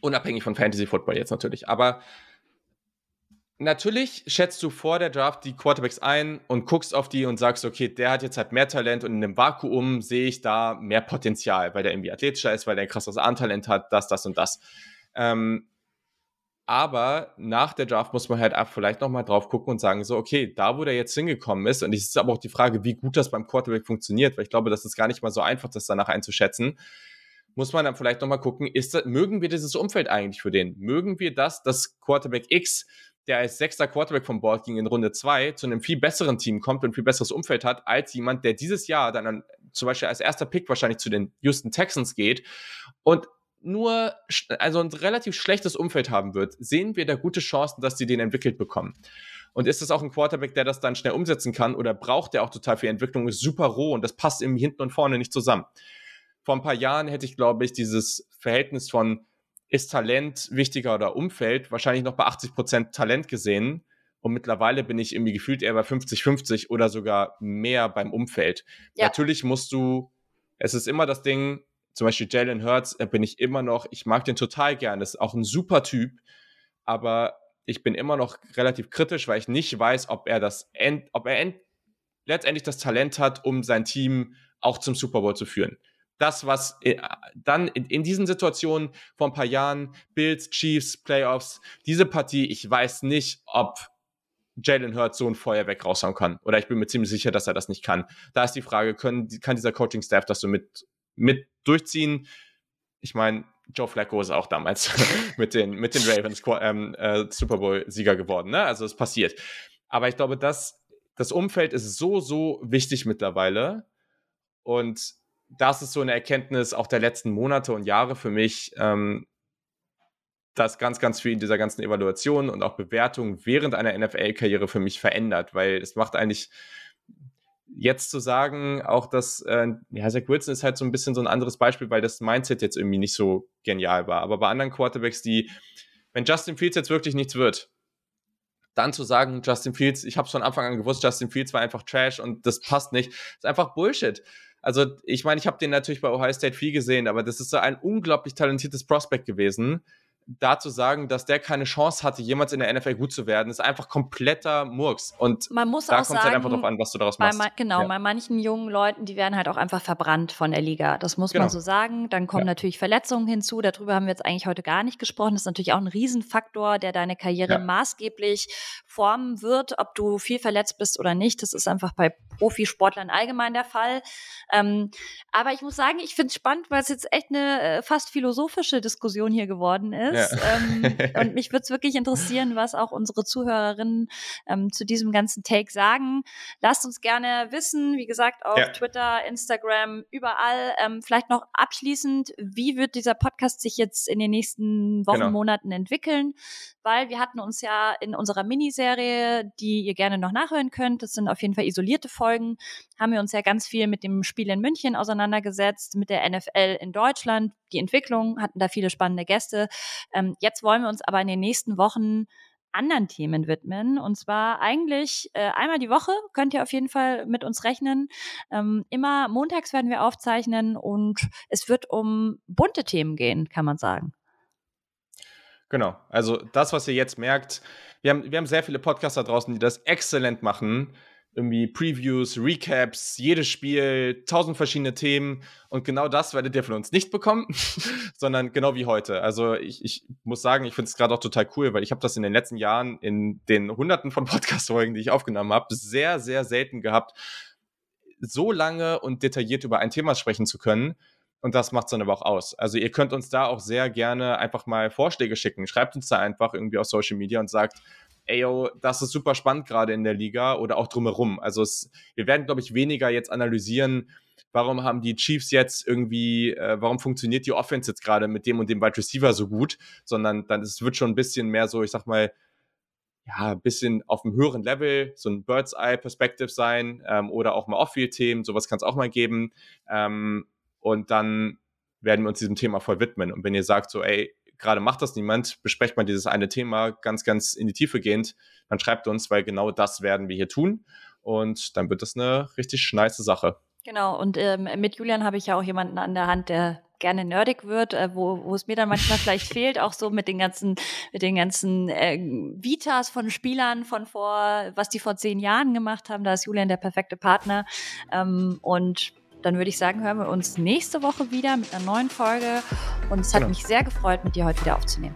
unabhängig von Fantasy Football jetzt natürlich, aber natürlich schätzt du vor der Draft die Quarterbacks ein und guckst auf die und sagst, okay, der hat jetzt halt mehr Talent und in einem Vakuum sehe ich da mehr Potenzial, weil der irgendwie athletischer ist, weil der ein krasses Armtalent hat, das, das und das. Ähm, aber nach der Draft muss man halt auch vielleicht nochmal drauf gucken und sagen, so, okay, da wo der jetzt hingekommen ist, und es ist aber auch die Frage, wie gut das beim Quarterback funktioniert, weil ich glaube, das ist gar nicht mal so einfach, das danach einzuschätzen, muss man dann vielleicht nochmal gucken, ist das, mögen wir dieses Umfeld eigentlich für den? Mögen wir das, dass Quarterback X der als sechster Quarterback vom Board ging in Runde zwei zu einem viel besseren Team kommt und ein viel besseres Umfeld hat, als jemand, der dieses Jahr dann an, zum Beispiel als erster Pick wahrscheinlich zu den Houston Texans geht und nur also ein relativ schlechtes Umfeld haben wird, sehen wir da gute Chancen, dass sie den entwickelt bekommen. Und ist das auch ein Quarterback, der das dann schnell umsetzen kann oder braucht der auch total viel Entwicklung, ist super roh und das passt im hinten und vorne nicht zusammen. Vor ein paar Jahren hätte ich, glaube ich, dieses Verhältnis von ist Talent wichtiger oder Umfeld wahrscheinlich noch bei 80 Prozent Talent gesehen. Und mittlerweile bin ich irgendwie gefühlt eher bei 50-50 oder sogar mehr beim Umfeld. Ja. Natürlich musst du, es ist immer das Ding, zum Beispiel Jalen Hurts, bin ich immer noch, ich mag den total gern, ist auch ein super Typ, aber ich bin immer noch relativ kritisch, weil ich nicht weiß, ob er das end, ob er end, letztendlich das Talent hat, um sein Team auch zum Super Bowl zu führen. Das, was äh, dann in, in diesen Situationen vor ein paar Jahren, Bills, Chiefs, Playoffs, diese Partie, ich weiß nicht, ob Jalen Hurts so ein Feuerwerk raushauen kann. Oder ich bin mir ziemlich sicher, dass er das nicht kann. Da ist die Frage, können, kann dieser Coaching-Staff das so mit, mit durchziehen? Ich meine, Joe Flacco ist auch damals <laughs> mit, den, mit den Ravens ähm, äh, Super Bowl-Sieger geworden. Ne? Also es passiert. Aber ich glaube, das, das Umfeld ist so, so wichtig mittlerweile. Und das ist so eine Erkenntnis auch der letzten Monate und Jahre für mich, ähm, dass ganz, ganz viel in dieser ganzen Evaluation und auch Bewertung während einer NFL-Karriere für mich verändert, weil es macht eigentlich jetzt zu sagen, auch dass, äh, ja, Zach Wilson ist halt so ein bisschen so ein anderes Beispiel, weil das Mindset jetzt irgendwie nicht so genial war. Aber bei anderen Quarterbacks, die, wenn Justin Fields jetzt wirklich nichts wird, dann zu sagen, Justin Fields, ich habe von Anfang an gewusst, Justin Fields war einfach Trash und das passt nicht, ist einfach Bullshit. Also ich meine, ich habe den natürlich bei Ohio State viel gesehen, aber das ist so ein unglaublich talentiertes Prospect gewesen da zu sagen, dass der keine Chance hatte, jemals in der NFL gut zu werden, ist einfach kompletter Murks. Und man da kommt es halt einfach drauf an, was du daraus machst. Bei, genau, ja. bei manchen jungen Leuten, die werden halt auch einfach verbrannt von der Liga. Das muss genau. man so sagen. Dann kommen ja. natürlich Verletzungen hinzu. Darüber haben wir jetzt eigentlich heute gar nicht gesprochen. Das ist natürlich auch ein Riesenfaktor, der deine Karriere ja. maßgeblich formen wird, ob du viel verletzt bist oder nicht. Das ist einfach bei Profisportlern allgemein der Fall. Ähm, aber ich muss sagen, ich finde es spannend, weil es jetzt echt eine äh, fast philosophische Diskussion hier geworden ist ist. Ja. Ähm, <laughs> und mich würde es wirklich interessieren, was auch unsere Zuhörerinnen ähm, zu diesem ganzen Take sagen. Lasst uns gerne wissen, wie gesagt, auf ja. Twitter, Instagram, überall. Ähm, vielleicht noch abschließend, wie wird dieser Podcast sich jetzt in den nächsten Wochen, genau. Monaten entwickeln? Weil wir hatten uns ja in unserer Miniserie, die ihr gerne noch nachhören könnt, das sind auf jeden Fall isolierte Folgen, haben wir uns ja ganz viel mit dem Spiel in München auseinandergesetzt, mit der NFL in Deutschland, die Entwicklung, hatten da viele spannende Gäste. Ähm, jetzt wollen wir uns aber in den nächsten Wochen anderen Themen widmen. Und zwar eigentlich äh, einmal die Woche könnt ihr auf jeden Fall mit uns rechnen. Ähm, immer montags werden wir aufzeichnen und es wird um bunte Themen gehen, kann man sagen. Genau. Also das, was ihr jetzt merkt, wir haben, wir haben sehr viele Podcaster draußen, die das exzellent machen irgendwie Previews, Recaps, jedes Spiel, tausend verschiedene Themen. Und genau das werdet ihr von uns nicht bekommen, <laughs> sondern genau wie heute. Also ich, ich muss sagen, ich finde es gerade auch total cool, weil ich habe das in den letzten Jahren in den hunderten von <laughs> Podcast-Folgen, die ich aufgenommen habe, sehr, sehr selten gehabt, so lange und detailliert über ein Thema sprechen zu können. Und das macht es dann aber auch aus. Also ihr könnt uns da auch sehr gerne einfach mal Vorschläge schicken. Schreibt uns da einfach irgendwie auf Social Media und sagt, ey, yo, das ist super spannend gerade in der Liga oder auch drumherum. Also es, wir werden, glaube ich, weniger jetzt analysieren, warum haben die Chiefs jetzt irgendwie, äh, warum funktioniert die Offense jetzt gerade mit dem und dem Wide Receiver so gut, sondern dann es wird schon ein bisschen mehr so, ich sag mal, ja, ein bisschen auf einem höheren Level, so ein Bird's Eye Perspective sein ähm, oder auch mal Off-Field-Themen, sowas kann es auch mal geben. Ähm, und dann werden wir uns diesem Thema voll widmen. Und wenn ihr sagt so, ey, gerade macht das niemand, besprecht man dieses eine Thema ganz, ganz in die Tiefe gehend, dann schreibt uns, weil genau das werden wir hier tun. Und dann wird das eine richtig nice Sache. Genau, und ähm, mit Julian habe ich ja auch jemanden an der Hand, der gerne nerdig wird, äh, wo, wo es mir dann manchmal vielleicht <laughs> fehlt, auch so mit den ganzen, mit den ganzen äh, Vitas von Spielern von vor, was die vor zehn Jahren gemacht haben. Da ist Julian der perfekte Partner. Ähm, und dann würde ich sagen, hören wir uns nächste Woche wieder mit einer neuen Folge. Und es hat genau. mich sehr gefreut, mit dir heute wieder aufzunehmen.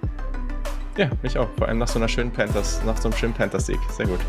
Ja, mich auch. Vor allem nach so einer schönen Panthers, nach so einem schönen Panthers-Sieg. Sehr gut.